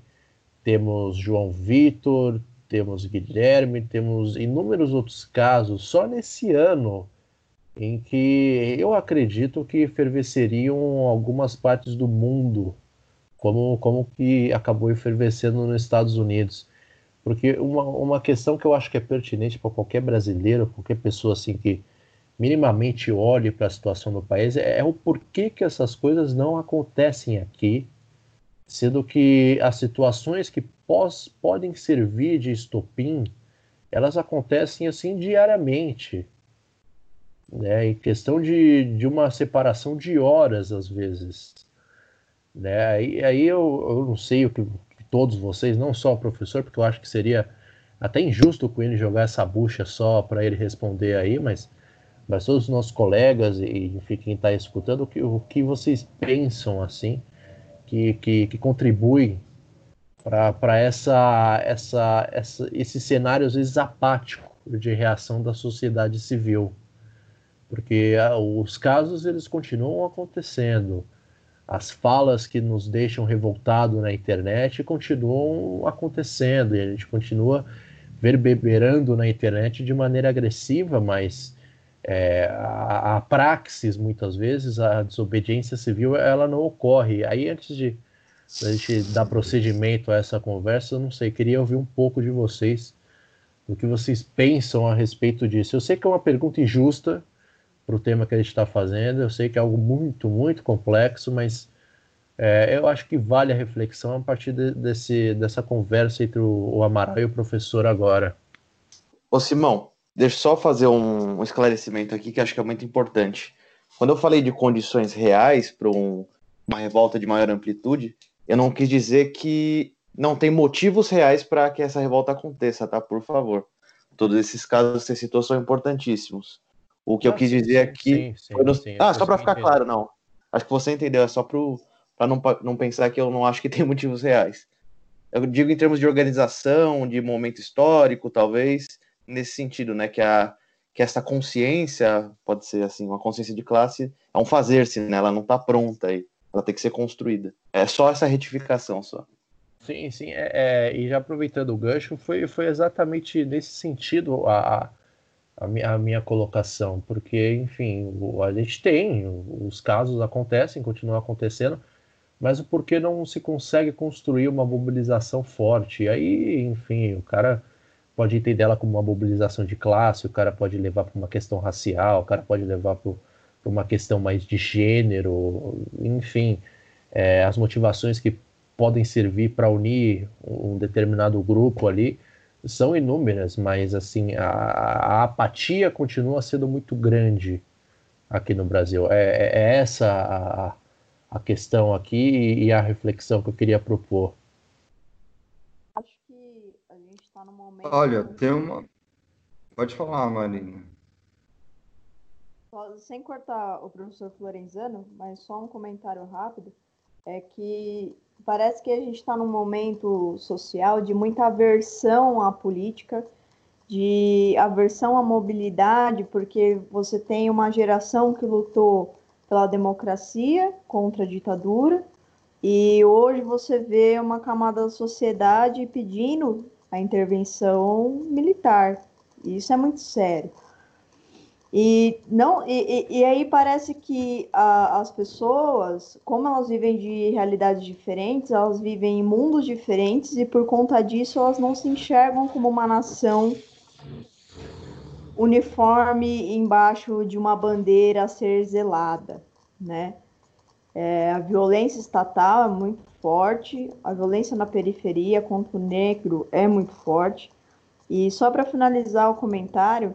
temos João Vitor, temos Guilherme, temos inúmeros outros casos só nesse ano em que eu acredito que fervesceriam algumas partes do mundo como, como que acabou efervescendo nos Estados Unidos. Porque uma, uma questão que eu acho que é pertinente para qualquer brasileiro, qualquer pessoa assim que minimamente olhe para a situação do país, é, é, o porquê que essas coisas não acontecem aqui, sendo que as situações que pós, podem servir de estopim, elas acontecem assim diariamente. Né? Em questão de, de uma separação de horas, às vezes. Né? Aí, aí eu, eu não sei o que, todos vocês, não só o professor, porque eu acho que seria até injusto com ele jogar essa bucha só para ele responder aí, mas, mas todos os nossos colegas e enfim, quem está escutando, o que, o que vocês pensam assim que, que, que contribui para essa, essa, essa, esse cenário às vezes apático de reação da sociedade civil, porque ah, os casos eles continuam acontecendo, as falas que nos deixam revoltado na internet continuam acontecendo e a gente continua verberando na internet de maneira agressiva, mas é, a, a praxis muitas vezes a desobediência civil ela não ocorre. Aí antes de a gente dar procedimento a essa conversa, eu não sei, queria ouvir um pouco de vocês, do que vocês pensam a respeito disso. Eu sei que é uma pergunta injusta para o tema que a gente está fazendo, eu sei que é algo muito, muito complexo, mas é, eu acho que vale a reflexão a partir de, desse, dessa conversa entre o, o Amaral e o professor agora. Ô Simão, deixa eu só fazer um, um esclarecimento aqui que acho que é muito importante. Quando eu falei de condições reais para um, uma revolta de maior amplitude, eu não quis dizer que não tem motivos reais para que essa revolta aconteça, tá? Por favor. Todos esses casos que você citou são importantíssimos. O que ah, eu quis dizer aqui. Sim, sim, no... sim, ah, só para ficar claro, não. Acho que você entendeu, é só para não, não pensar que eu não acho que tem motivos reais. Eu digo em termos de organização, de momento histórico, talvez, nesse sentido, né? Que, a, que essa consciência, pode ser assim, uma consciência de classe, é um fazer-se, né? Ela não está pronta aí. Ela tem que ser construída. É só essa retificação só. Sim, sim. É, é, e já aproveitando o gancho, foi, foi exatamente nesse sentido a, a, minha, a minha colocação. Porque, enfim, a gente tem, os casos acontecem, continuam acontecendo, mas o porquê não se consegue construir uma mobilização forte? E aí, enfim, o cara pode entender ela como uma mobilização de classe, o cara pode levar para uma questão racial, o cara pode levar para uma questão mais de gênero, enfim, é, as motivações que podem servir para unir um determinado grupo ali são inúmeras, mas assim a, a apatia continua sendo muito grande aqui no Brasil. É, é, é essa a, a questão aqui e a reflexão que eu queria propor. Acho que a gente está no momento. Olha, tem uma. Pode falar, Marina sem cortar o professor Florenzano, mas só um comentário rápido, é que parece que a gente está num momento social de muita aversão à política, de aversão à mobilidade, porque você tem uma geração que lutou pela democracia contra a ditadura, e hoje você vê uma camada da sociedade pedindo a intervenção militar. Isso é muito sério. E, não, e, e aí parece que a, as pessoas, como elas vivem de realidades diferentes, elas vivem em mundos diferentes e por conta disso elas não se enxergam como uma nação uniforme embaixo de uma bandeira a ser zelada, né? É, a violência estatal é muito forte, a violência na periferia contra o negro é muito forte. E só para finalizar o comentário,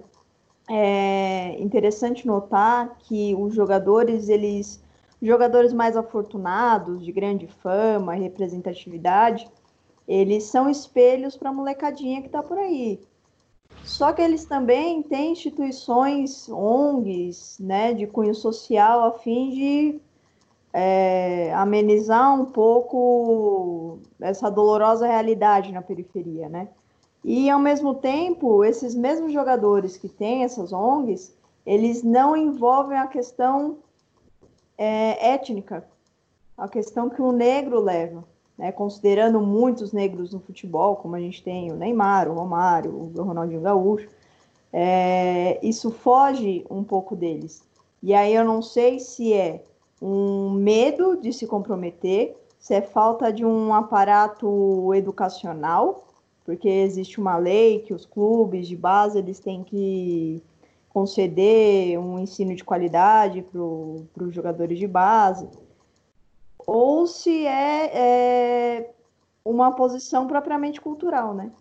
é interessante notar que os jogadores, eles, jogadores mais afortunados, de grande fama, representatividade, eles são espelhos para a molecadinha que está por aí. Só que eles também têm instituições, ONGs, né, de cunho social, a fim de é, amenizar um pouco essa dolorosa realidade na periferia, né? E, ao mesmo tempo, esses mesmos jogadores que têm essas ONGs, eles não envolvem a questão é, étnica, a questão que o negro leva, né? considerando muitos negros no futebol, como a gente tem o Neymar, o Romário, o Ronaldinho Gaúcho, é, isso foge um pouco deles. E aí eu não sei se é um medo de se comprometer, se é falta de um aparato educacional porque existe uma lei que os clubes de base eles têm que conceder um ensino de qualidade para os jogadores de base, ou se é, é uma posição propriamente cultural, né?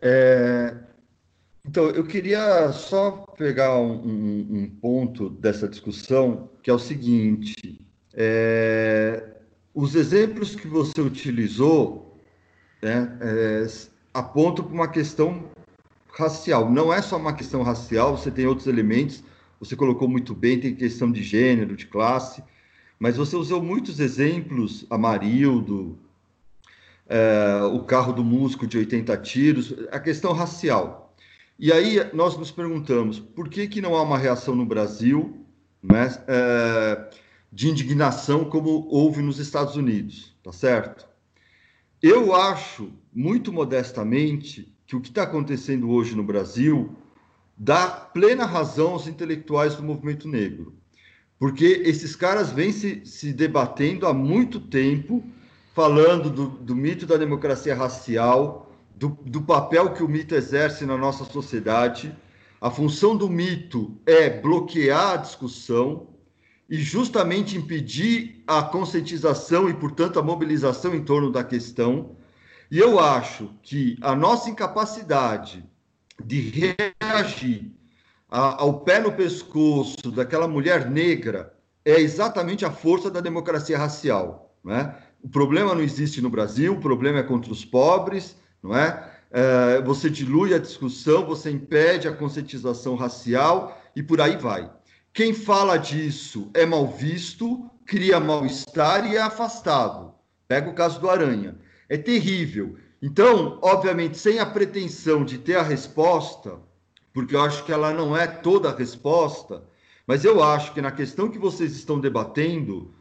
É, então, eu queria só pegar um, um, ponto dessa discussão, que é o seguinte: é, os exemplos que você utilizou né, é, apontam para uma questão racial. Não é só uma questão racial, você tem outros elementos, você colocou muito bem, tem questão de gênero, de classe, mas você usou muitos exemplos, Amarildo, é, o carro do músico de 80 tiros, a questão racial. E aí nós nos perguntamos, por que, que não há uma reação no Brasil né, é, de indignação como houve nos Estados Unidos, tá certo? Eu acho, muito modestamente, que o que está acontecendo hoje no Brasil dá plena razão aos intelectuais do movimento negro. Porque esses caras vêm se, se debatendo há muito tempo, falando do, do mito da democracia racial, do, do papel que o mito exerce na nossa sociedade. A função do mito é bloquear a discussão e justamente impedir a conscientização e, portanto, a mobilização em torno da questão. E eu acho que a nossa incapacidade de reagir ao pé no pescoço daquela mulher negra é exatamente a força da democracia racial. Não é? O problema não existe no Brasil, o problema é contra os pobres, não é? é você dilui a discussão, você impede a conscientização racial e por aí vai. Quem fala disso é mal visto, cria mal-estar e é afastado. Pega o caso do Aranha. É terrível. Então, obviamente, sem a pretensão de ter a resposta, porque eu acho que ela não é toda a resposta, mas eu acho que na questão que vocês estão debatendo,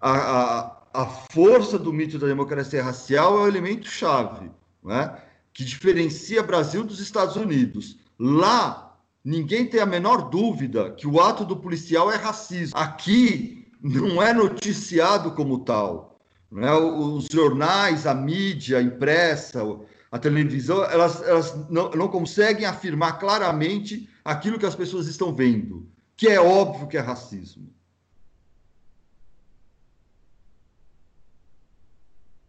a, a, a força do mito da democracia racial é o elemento chave, né? que diferencia Brasil dos Estados Unidos. Lá, ninguém tem a menor dúvida que o ato do policial é racismo. Aqui, não é noticiado como tal. Né? Os jornais, a mídia impressa, a televisão, elas, elas não, não conseguem afirmar claramente aquilo que as pessoas estão vendo, que é óbvio que é racismo.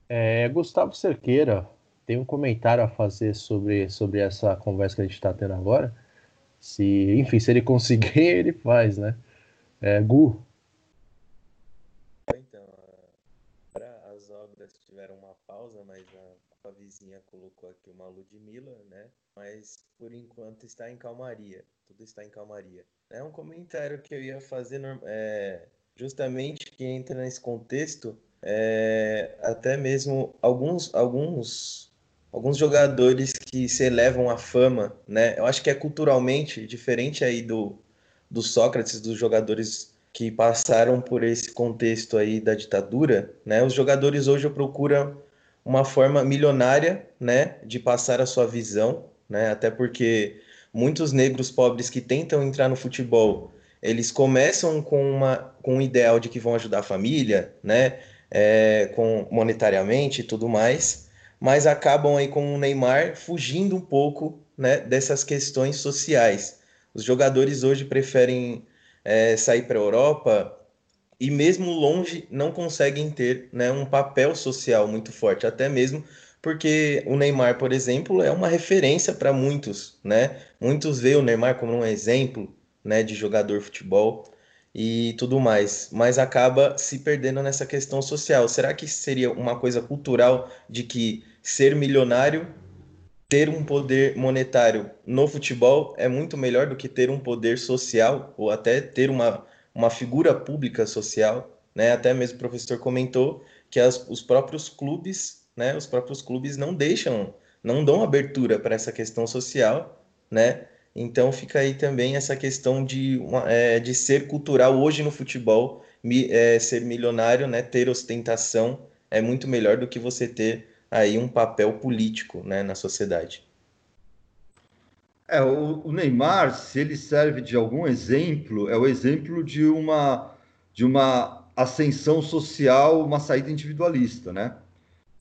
É, Gustavo Cerqueira tem um comentário a fazer sobre, sobre essa conversa que a gente está tendo agora. Se, enfim, se ele conseguir, ele faz, né? É, Gu, vizinha colocou aqui uma Ludmilla, né? Mas por enquanto está em calmaria. Tudo está em calmaria. É um comentário que eu ia fazer é, justamente que entra nesse contexto. É, até mesmo alguns, alguns, alguns jogadores que se elevam à fama, né? Eu acho que é culturalmente diferente aí do, do Sócrates, dos jogadores que passaram por esse contexto aí da ditadura, né? Os jogadores hoje procuram uma forma milionária, né, de passar a sua visão, né, até porque muitos negros pobres que tentam entrar no futebol, eles começam com uma com um ideal de que vão ajudar a família, né, é, com monetariamente e tudo mais, mas acabam aí com o Neymar fugindo um pouco, né, dessas questões sociais. Os jogadores hoje preferem é, sair para a Europa e mesmo longe não conseguem ter né, um papel social muito forte, até mesmo porque o Neymar, por exemplo, é uma referência para muitos, né? Muitos veem o Neymar como um exemplo, né, de jogador de futebol e tudo mais, mas acaba se perdendo nessa questão social. Será que seria uma coisa cultural de que ser milionário, ter um poder monetário no futebol é muito melhor do que ter um poder social ou até ter uma uma figura pública social, né? Até mesmo o professor comentou que as, os próprios clubes, né? Os próprios clubes não deixam, não dão abertura para essa questão social, né? Então fica aí também essa questão de, é, de ser cultural hoje no futebol, mi, é, ser milionário, né? Ter ostentação é muito melhor do que você ter aí um papel político, né? Na sociedade. É, o, Neymar, se ele serve de algum exemplo, é o exemplo de uma, de uma ascensão social, uma saída individualista, né?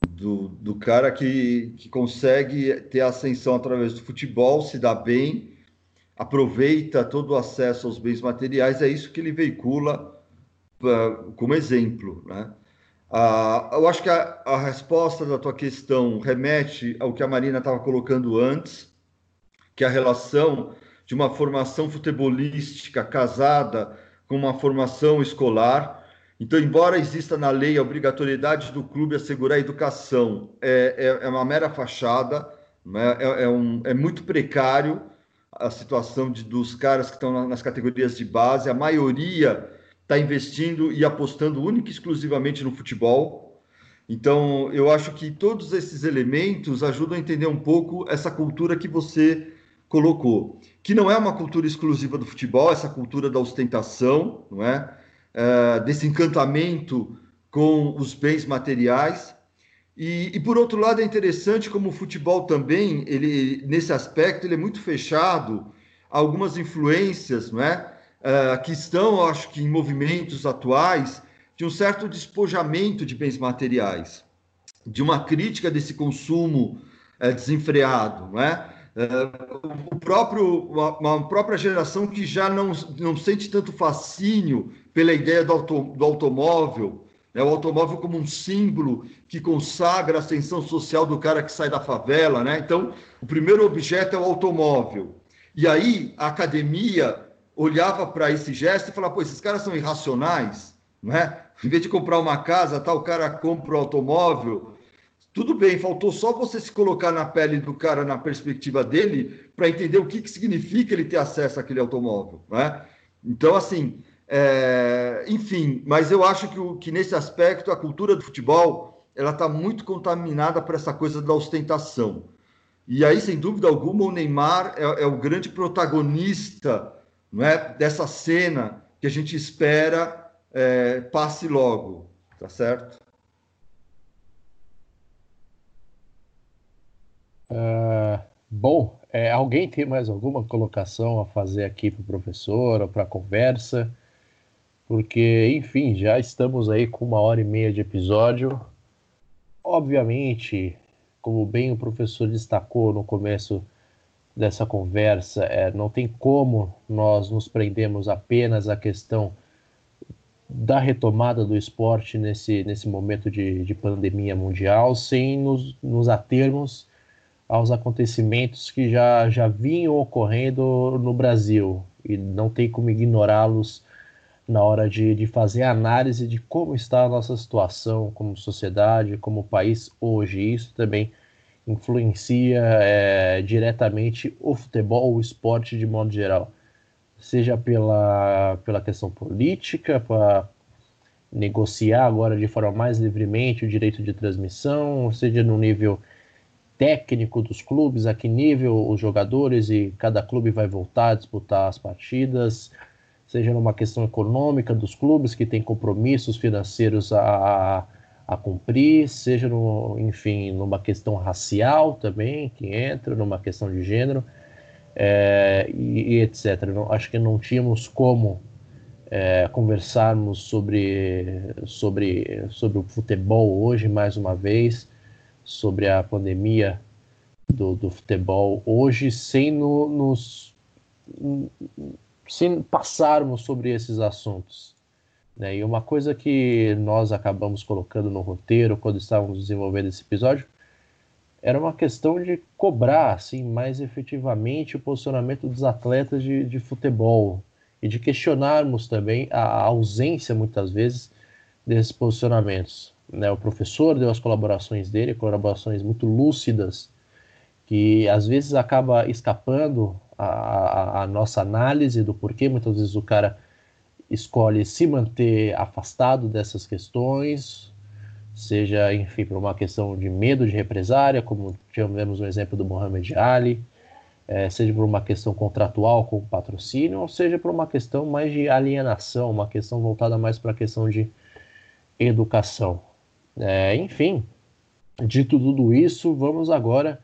Do, do cara que, que consegue ter ascensão através do futebol, se dá bem, aproveita todo o acesso aos bens materiais, é isso que ele veicula uh, como exemplo, né? Uh, eu acho que a, a resposta da tua questão remete ao que a Marina estava colocando antes, que é a relação de uma formação futebolística casada com uma formação escolar. Então, embora exista na lei a obrigatoriedade do clube assegurar a educação, é, é, é uma mera fachada. É, é, é, um, é muito precário a situação de, dos caras que estão nas categorias de base. A maioria está investindo e apostando única e exclusivamente no futebol. Então, eu acho que todos esses elementos ajudam a entender um pouco essa cultura que você colocou, que não é uma cultura exclusiva do futebol, essa cultura da ostentação, não é? é desse encantamento com os bens materiais. E, e, por outro lado é interessante como o futebol também, ele nesse aspecto ele é muito fechado a algumas influências, não é? Uh, que estão, acho que, em movimentos atuais de um certo despojamento de bens materiais, de uma crítica desse consumo uh, desenfreado, não é? Uh, o próprio, uma, uma, própria geração que já não, não sente tanto fascínio pela ideia do, auto, do automóvel, né? o automóvel como um símbolo que consagra a ascensão social do cara que sai da favela. Né? Então, o primeiro objeto é o automóvel. E aí, a academia olhava para esse gesto e falava: pô, esses caras são irracionais, né? Em vez de comprar uma casa, tal, o cara compra o um automóvel. Tudo bem, faltou só você se colocar na pele do cara, na perspectiva dele, para entender o que, que significa ele ter acesso àquele automóvel, né? Então, assim, é... enfim, mas eu acho que, que nesse aspecto a cultura do futebol ela está muito contaminada por essa coisa da ostentação. E aí, sem dúvida alguma, o Neymar é, é o grande protagonista não é, dessa cena que a gente espera é, passe logo, tá certo? Uh, bom, é, alguém tem mais alguma colocação a fazer aqui para o professor ou para a conversa? Porque, enfim, já estamos aí com uma hora e meia de episódio. Obviamente, como bem o professor destacou no começo dessa conversa. É, não tem como nós nos prendemos apenas à questão da retomada do esporte nesse, nesse momento de, de pandemia mundial, sem nos, nos atermos aos acontecimentos que já, já vinham ocorrendo no Brasil e não tem como ignorá-los na hora de, de fazer análise de como está a nossa situação como sociedade, como país hoje. Isso também influencia é, diretamente o futebol, o esporte de modo geral, seja pela, pela questão política, para negociar agora de forma mais livremente o direito de transmissão, seja no nível técnico dos clubes, a que nível os jogadores e cada clube vai voltar a disputar as partidas, seja numa questão econômica dos clubes que têm compromissos financeiros a, a cumprir, seja, no, enfim, numa questão racial também, que entra, numa questão de gênero, é, e, e, etc. Não, acho que não tínhamos como é, conversarmos sobre, sobre, sobre o futebol hoje, mais uma vez, sobre a pandemia do, do futebol hoje, sem no, nos sem passarmos sobre esses assuntos. Né? E uma coisa que nós acabamos colocando no roteiro quando estávamos desenvolvendo esse episódio era uma questão de cobrar assim mais efetivamente o posicionamento dos atletas de, de futebol e de questionarmos também a ausência muitas vezes desses posicionamentos. Né? O professor deu as colaborações dele, colaborações muito lúcidas, que às vezes acaba escapando a, a, a nossa análise do porquê muitas vezes o cara escolhe se manter afastado dessas questões, seja, enfim, por uma questão de medo de represária, como tivemos um exemplo do Muhammad Ali, é, seja por uma questão contratual com o patrocínio, ou seja por uma questão mais de alienação, uma questão voltada mais para a questão de educação. É, enfim, dito tudo isso, vamos agora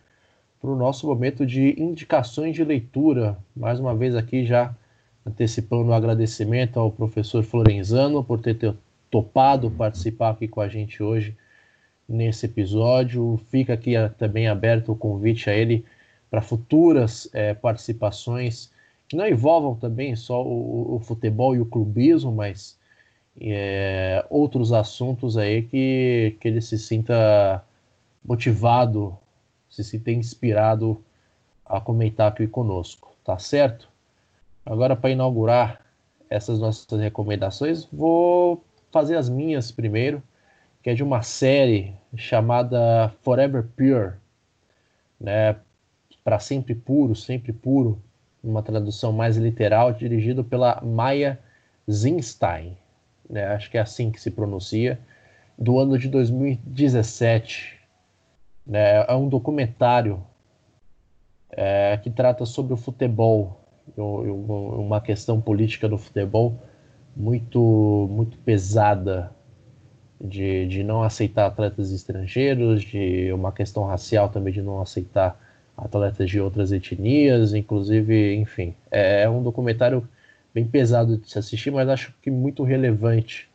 para o nosso momento de indicações de leitura. Mais uma vez aqui já antecipando o agradecimento ao professor Florenzano por ter topado participar aqui com a gente hoje nesse episódio. Fica aqui também aberto o convite a ele para futuras é, participações que não envolvam também só o, o futebol e o clubismo, mas é, outros assuntos aí que, que ele se sinta motivado, se sinta inspirado a comentar aqui conosco, tá certo? Agora, para inaugurar essas nossas recomendações, vou fazer as minhas primeiro, que é de uma série chamada Forever Pure. Né? Para Sempre Puro, Sempre Puro, uma tradução mais literal, dirigido pela Maya Zinstein, né? acho que é assim que se pronuncia, do ano de 2017. Né? É um documentário é, que trata sobre o futebol, uma questão política do futebol muito, muito pesada de, de não aceitar atletas estrangeiros, de uma questão racial também de não aceitar atletas de outras etnias, inclusive, enfim, é, é um documentário bem pesado de se assistir, mas acho que muito relevante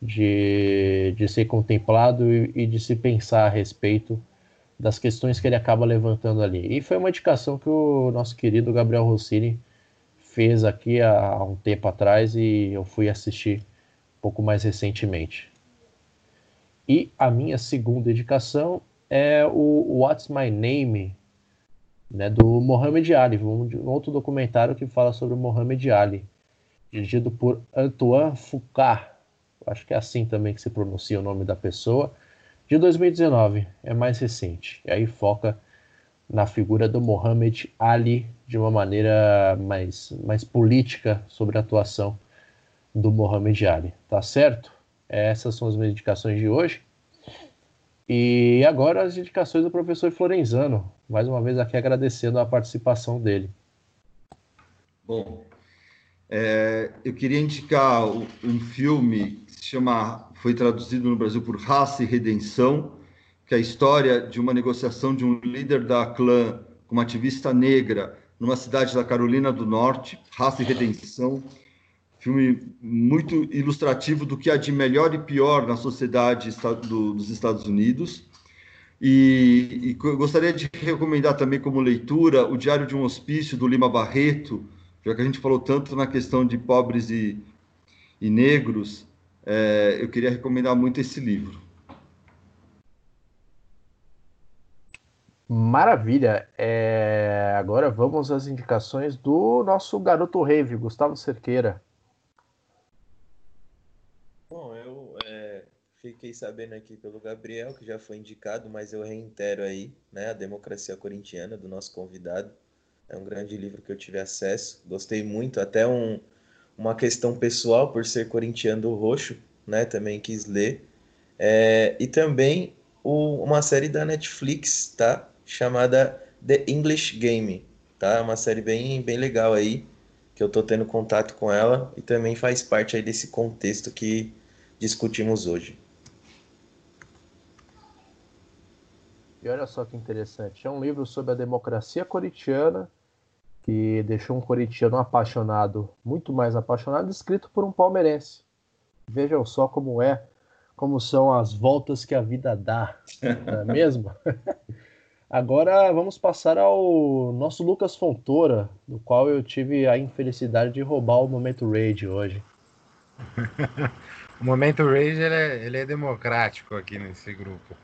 de, de ser contemplado e, e de se pensar a respeito das questões que ele acaba levantando ali. E foi uma indicação que o nosso querido Gabriel Rossini fez aqui há um tempo atrás e eu fui assistir um pouco mais recentemente. E a minha segunda indicação é o What's My Name, né, do Mohamed Ali, um, um outro documentário que fala sobre o Mohamed Ali, dirigido por Antoine Foucault, acho que é assim também que se pronuncia o nome da pessoa, de 2019, é mais recente. E aí foca na figura do Mohamed Ali de uma maneira mais, mais política sobre a atuação do Mohamed Ali. Tá certo? Essas são as minhas indicações de hoje. E agora as indicações do professor Florenzano. Mais uma vez aqui agradecendo a participação dele. Bom, é, eu queria indicar um filme que se chama, foi traduzido no Brasil por Raça e Redenção, que é a história de uma negociação de um líder da clã com uma ativista negra numa cidade da Carolina do Norte, Raça e Redenção, filme muito ilustrativo do que há de melhor e pior na sociedade dos Estados Unidos. E, e gostaria de recomendar também como leitura o Diário de um Hospício, do Lima Barreto, já que a gente falou tanto na questão de pobres e, e negros, é, eu queria recomendar muito esse livro. Maravilha. É... Agora vamos às indicações do nosso garoto rave, Gustavo Cerqueira. Bom, eu é, fiquei sabendo aqui pelo Gabriel, que já foi indicado, mas eu reitero aí, né, a Democracia Corintiana, do nosso convidado. É um grande livro que eu tive acesso, gostei muito, até um, uma questão pessoal, por ser corintiano roxo, né, também quis ler. É, e também o, uma série da Netflix, tá? chamada The English Game, tá? Uma série bem, bem legal aí, que eu tô tendo contato com ela e também faz parte aí desse contexto que discutimos hoje. E olha só que interessante, é um livro sobre a democracia corintiana que deixou um corintiano apaixonado, muito mais apaixonado, escrito por um palmeirense. Vejam só como é, como são as voltas que a vida dá, não é mesmo? Agora vamos passar ao nosso Lucas Fontoura, do qual eu tive a infelicidade de roubar o Momento Rage hoje. o Momento Rage ele é, ele é democrático aqui nesse grupo.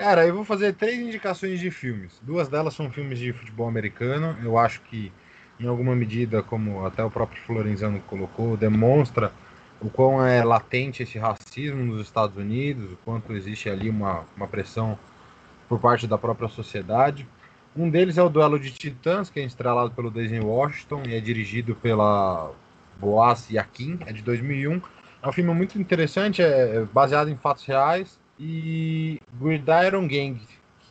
Cara, eu vou fazer três indicações de filmes. Duas delas são filmes de futebol americano. Eu acho que, em alguma medida, como até o próprio Florenzano colocou, demonstra o quão é latente esse racismo nos Estados Unidos, o quanto existe ali uma, uma pressão por parte da própria sociedade. Um deles é o Duelo de Titãs, que é estrelado pelo Disney Washington e é dirigido pela Boaz Yakin, é de 2001. É um filme muito interessante, é baseado em fatos reais. E Gridiron Gang,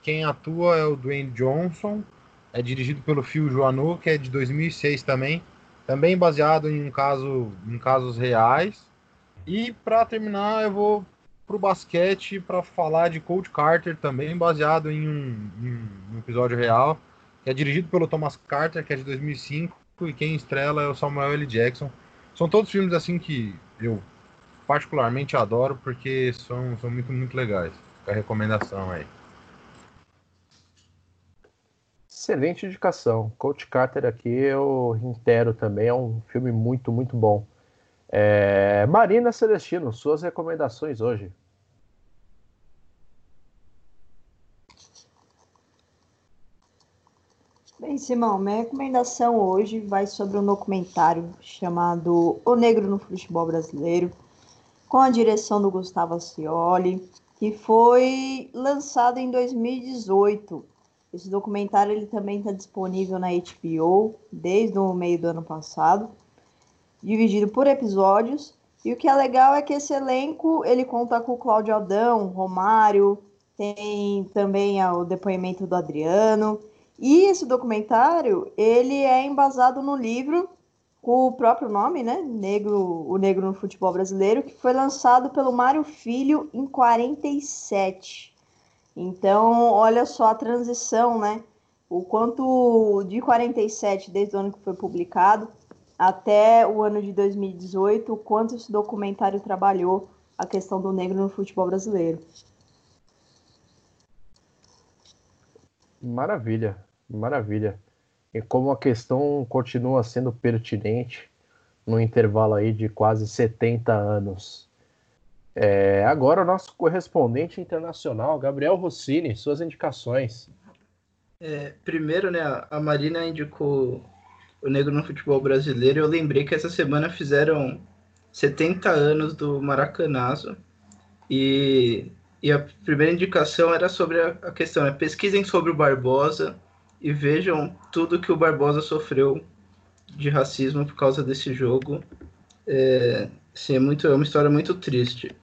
quem atua é o Dwayne Johnson, é dirigido pelo Phil Joannou, que é de 2006 também, também baseado em um caso, em casos reais. E para terminar, eu vou para o basquete para falar de Coach Carter, também baseado em um, em um, episódio real, que é dirigido pelo Thomas Carter, que é de 2005, e quem estrela é o Samuel L. Jackson. São todos filmes assim que eu particularmente adoro, porque são, são muito, muito legais. Fica a recomendação aí. Excelente indicação. Coach Carter aqui eu reitero também, é um filme muito, muito bom. É... Marina Celestino, suas recomendações hoje. Bem, Simão, minha recomendação hoje vai sobre um documentário chamado O Negro no Futebol Brasileiro, com a direção do Gustavo Ascioli, que foi lançado em 2018. Esse documentário ele também está disponível na HBO desde o meio do ano passado, dividido por episódios. E o que é legal é que esse elenco ele conta com o Cláudio Aldão, Romário, tem também o depoimento do Adriano. E esse documentário ele é embasado no livro o próprio nome, né? Negro, o Negro no Futebol Brasileiro, que foi lançado pelo Mário Filho em 47. Então, olha só a transição, né? O quanto de 47, desde o ano que foi publicado, até o ano de 2018, o quanto esse documentário trabalhou a questão do negro no futebol brasileiro. Maravilha, maravilha. E como a questão continua sendo pertinente no intervalo aí de quase 70 anos. É, agora o nosso correspondente internacional, Gabriel Rossini, suas indicações. É, primeiro, né, a Marina indicou o Negro no Futebol Brasileiro. Eu lembrei que essa semana fizeram 70 anos do Maracanazo. E, e a primeira indicação era sobre a, a questão, né, pesquisem sobre o Barbosa e vejam tudo que o Barbosa sofreu de racismo por causa desse jogo. É, sim, é, muito, é uma história muito triste.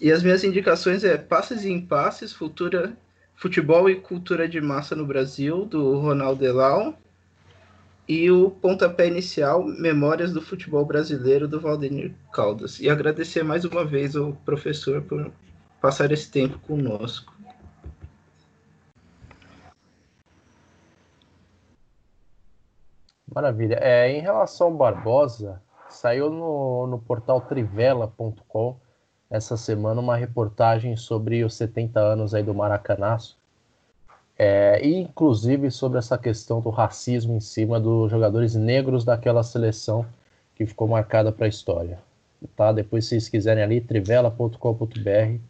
E as minhas indicações é Passes e Impasses, Futura, Futebol e Cultura de Massa no Brasil, do Ronaldo Elal. E o pontapé inicial, Memórias do Futebol Brasileiro, do Valdemir Caldas. E agradecer mais uma vez ao professor por passar esse tempo conosco. Maravilha. É, em relação ao Barbosa, saiu no, no portal trivela.com essa semana uma reportagem sobre os 70 anos aí do Maracanaço, é, e inclusive sobre essa questão do racismo em cima dos jogadores negros daquela seleção que ficou marcada para a história. Tá? Depois, se vocês quiserem ali, trivela.com.br,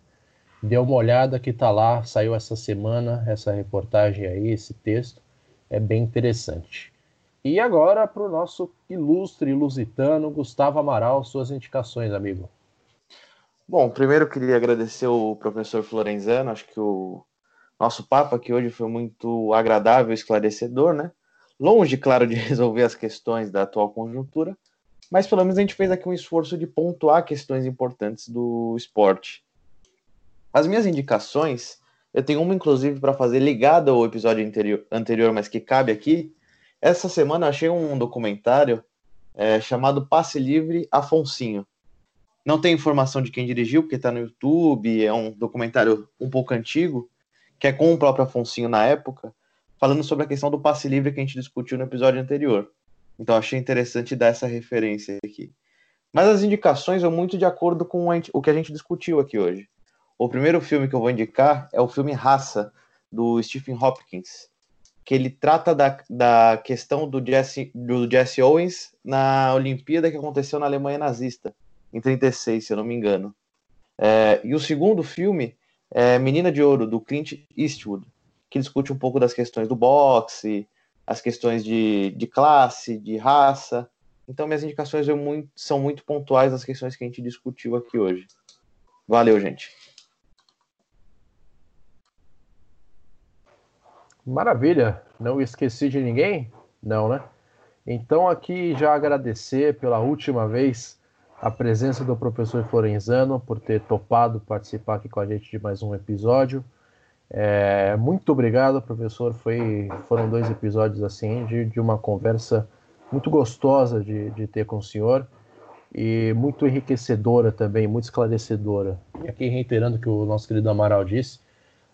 dê uma olhada que tá lá, saiu essa semana essa reportagem aí, esse texto, é bem interessante. E agora para o nosso ilustre lusitano Gustavo Amaral, suas indicações, amigo. Bom, primeiro queria agradecer o professor Florenzano, acho que o nosso papo aqui hoje foi muito agradável e esclarecedor, né? Longe, claro, de resolver as questões da atual conjuntura, mas pelo menos a gente fez aqui um esforço de pontuar questões importantes do esporte. As minhas indicações, eu tenho uma inclusive para fazer ligada ao episódio anterior, mas que cabe aqui, essa semana eu achei um documentário é, chamado Passe Livre Afonsinho. Não tem informação de quem dirigiu, porque está no YouTube, é um documentário um pouco antigo, que é com o próprio Afonsinho na época, falando sobre a questão do passe livre que a gente discutiu no episódio anterior. Então achei interessante dar essa referência aqui. Mas as indicações vão muito de acordo com o que a gente discutiu aqui hoje. O primeiro filme que eu vou indicar é o filme Raça, do Stephen Hopkins que ele trata da, da questão do Jesse, do Jesse Owens na Olimpíada que aconteceu na Alemanha nazista, em 36, se eu não me engano. É, e o segundo filme é Menina de Ouro, do Clint Eastwood, que discute um pouco das questões do boxe, as questões de, de classe, de raça. Então, minhas indicações muito, são muito pontuais das questões que a gente discutiu aqui hoje. Valeu, gente. Maravilha. Não esqueci de ninguém? Não, né? Então, aqui já agradecer pela última vez a presença do professor Florenzano por ter topado participar aqui com a gente de mais um episódio. É, muito obrigado, professor. Foi, foram dois episódios assim de, de uma conversa muito gostosa de, de ter com o senhor e muito enriquecedora também, muito esclarecedora. E aqui reiterando o que o nosso querido Amaral disse,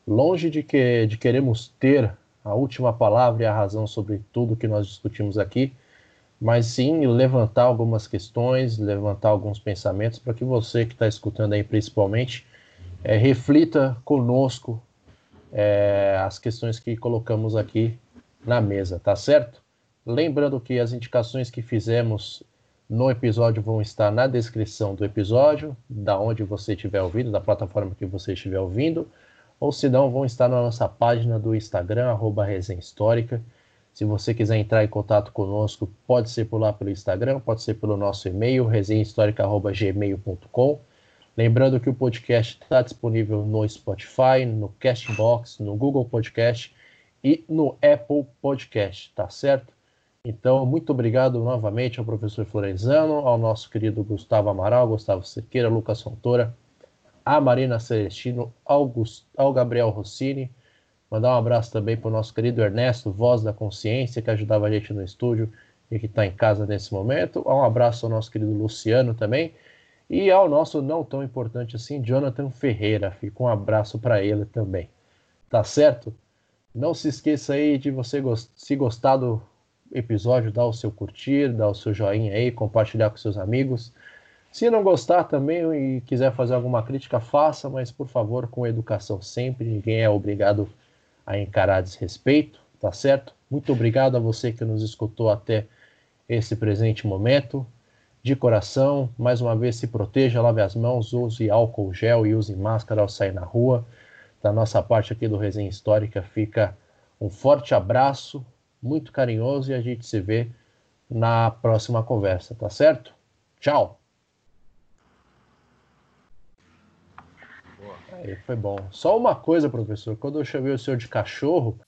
longe de que de queremos ter a última palavra e a razão sobre tudo que nós discutimos aqui, mas sim levantar algumas questões, levantar alguns pensamentos para que você que está escutando aí principalmente é, reflita conosco é, as questões que colocamos aqui na mesa, tá certo? Lembrando que as indicações que fizemos no episódio vão estar na descrição do episódio, da onde você estiver ouvindo, da plataforma que você estiver ouvindo ou se não, vão estar na nossa página do Instagram, arroba Histórica. Se você quiser entrar em contato conosco, pode ser por lá pelo Instagram, pode ser pelo nosso e-mail, resenhahistórica.gmail.com. Lembrando que o podcast está disponível no Spotify, no Castbox, no Google Podcast e no Apple Podcast, tá certo? Então, muito obrigado novamente ao professor Florenzano, ao nosso querido Gustavo Amaral, Gustavo Cerqueira, Lucas Fontoura, a Marina Celestino, ao, ao Gabriel Rossini. Mandar um abraço também para o nosso querido Ernesto, voz da consciência, que ajudava a gente no estúdio e que está em casa nesse momento. Um abraço ao nosso querido Luciano também. E ao nosso não tão importante assim, Jonathan Ferreira. Fica um abraço para ele também. Tá certo? Não se esqueça aí de você, gost... se gostar do episódio, dar o seu curtir, dar o seu joinha aí, compartilhar com seus amigos. Se não gostar também e quiser fazer alguma crítica, faça, mas por favor, com educação sempre. Ninguém é obrigado a encarar desrespeito, tá certo? Muito obrigado a você que nos escutou até esse presente momento. De coração, mais uma vez se proteja, lave as mãos, use álcool gel e use máscara ao sair na rua. Da nossa parte aqui do Resenha Histórica fica um forte abraço, muito carinhoso e a gente se vê na próxima conversa, tá certo? Tchau! Foi bom. Só uma coisa, professor. Quando eu chamei o senhor de cachorro,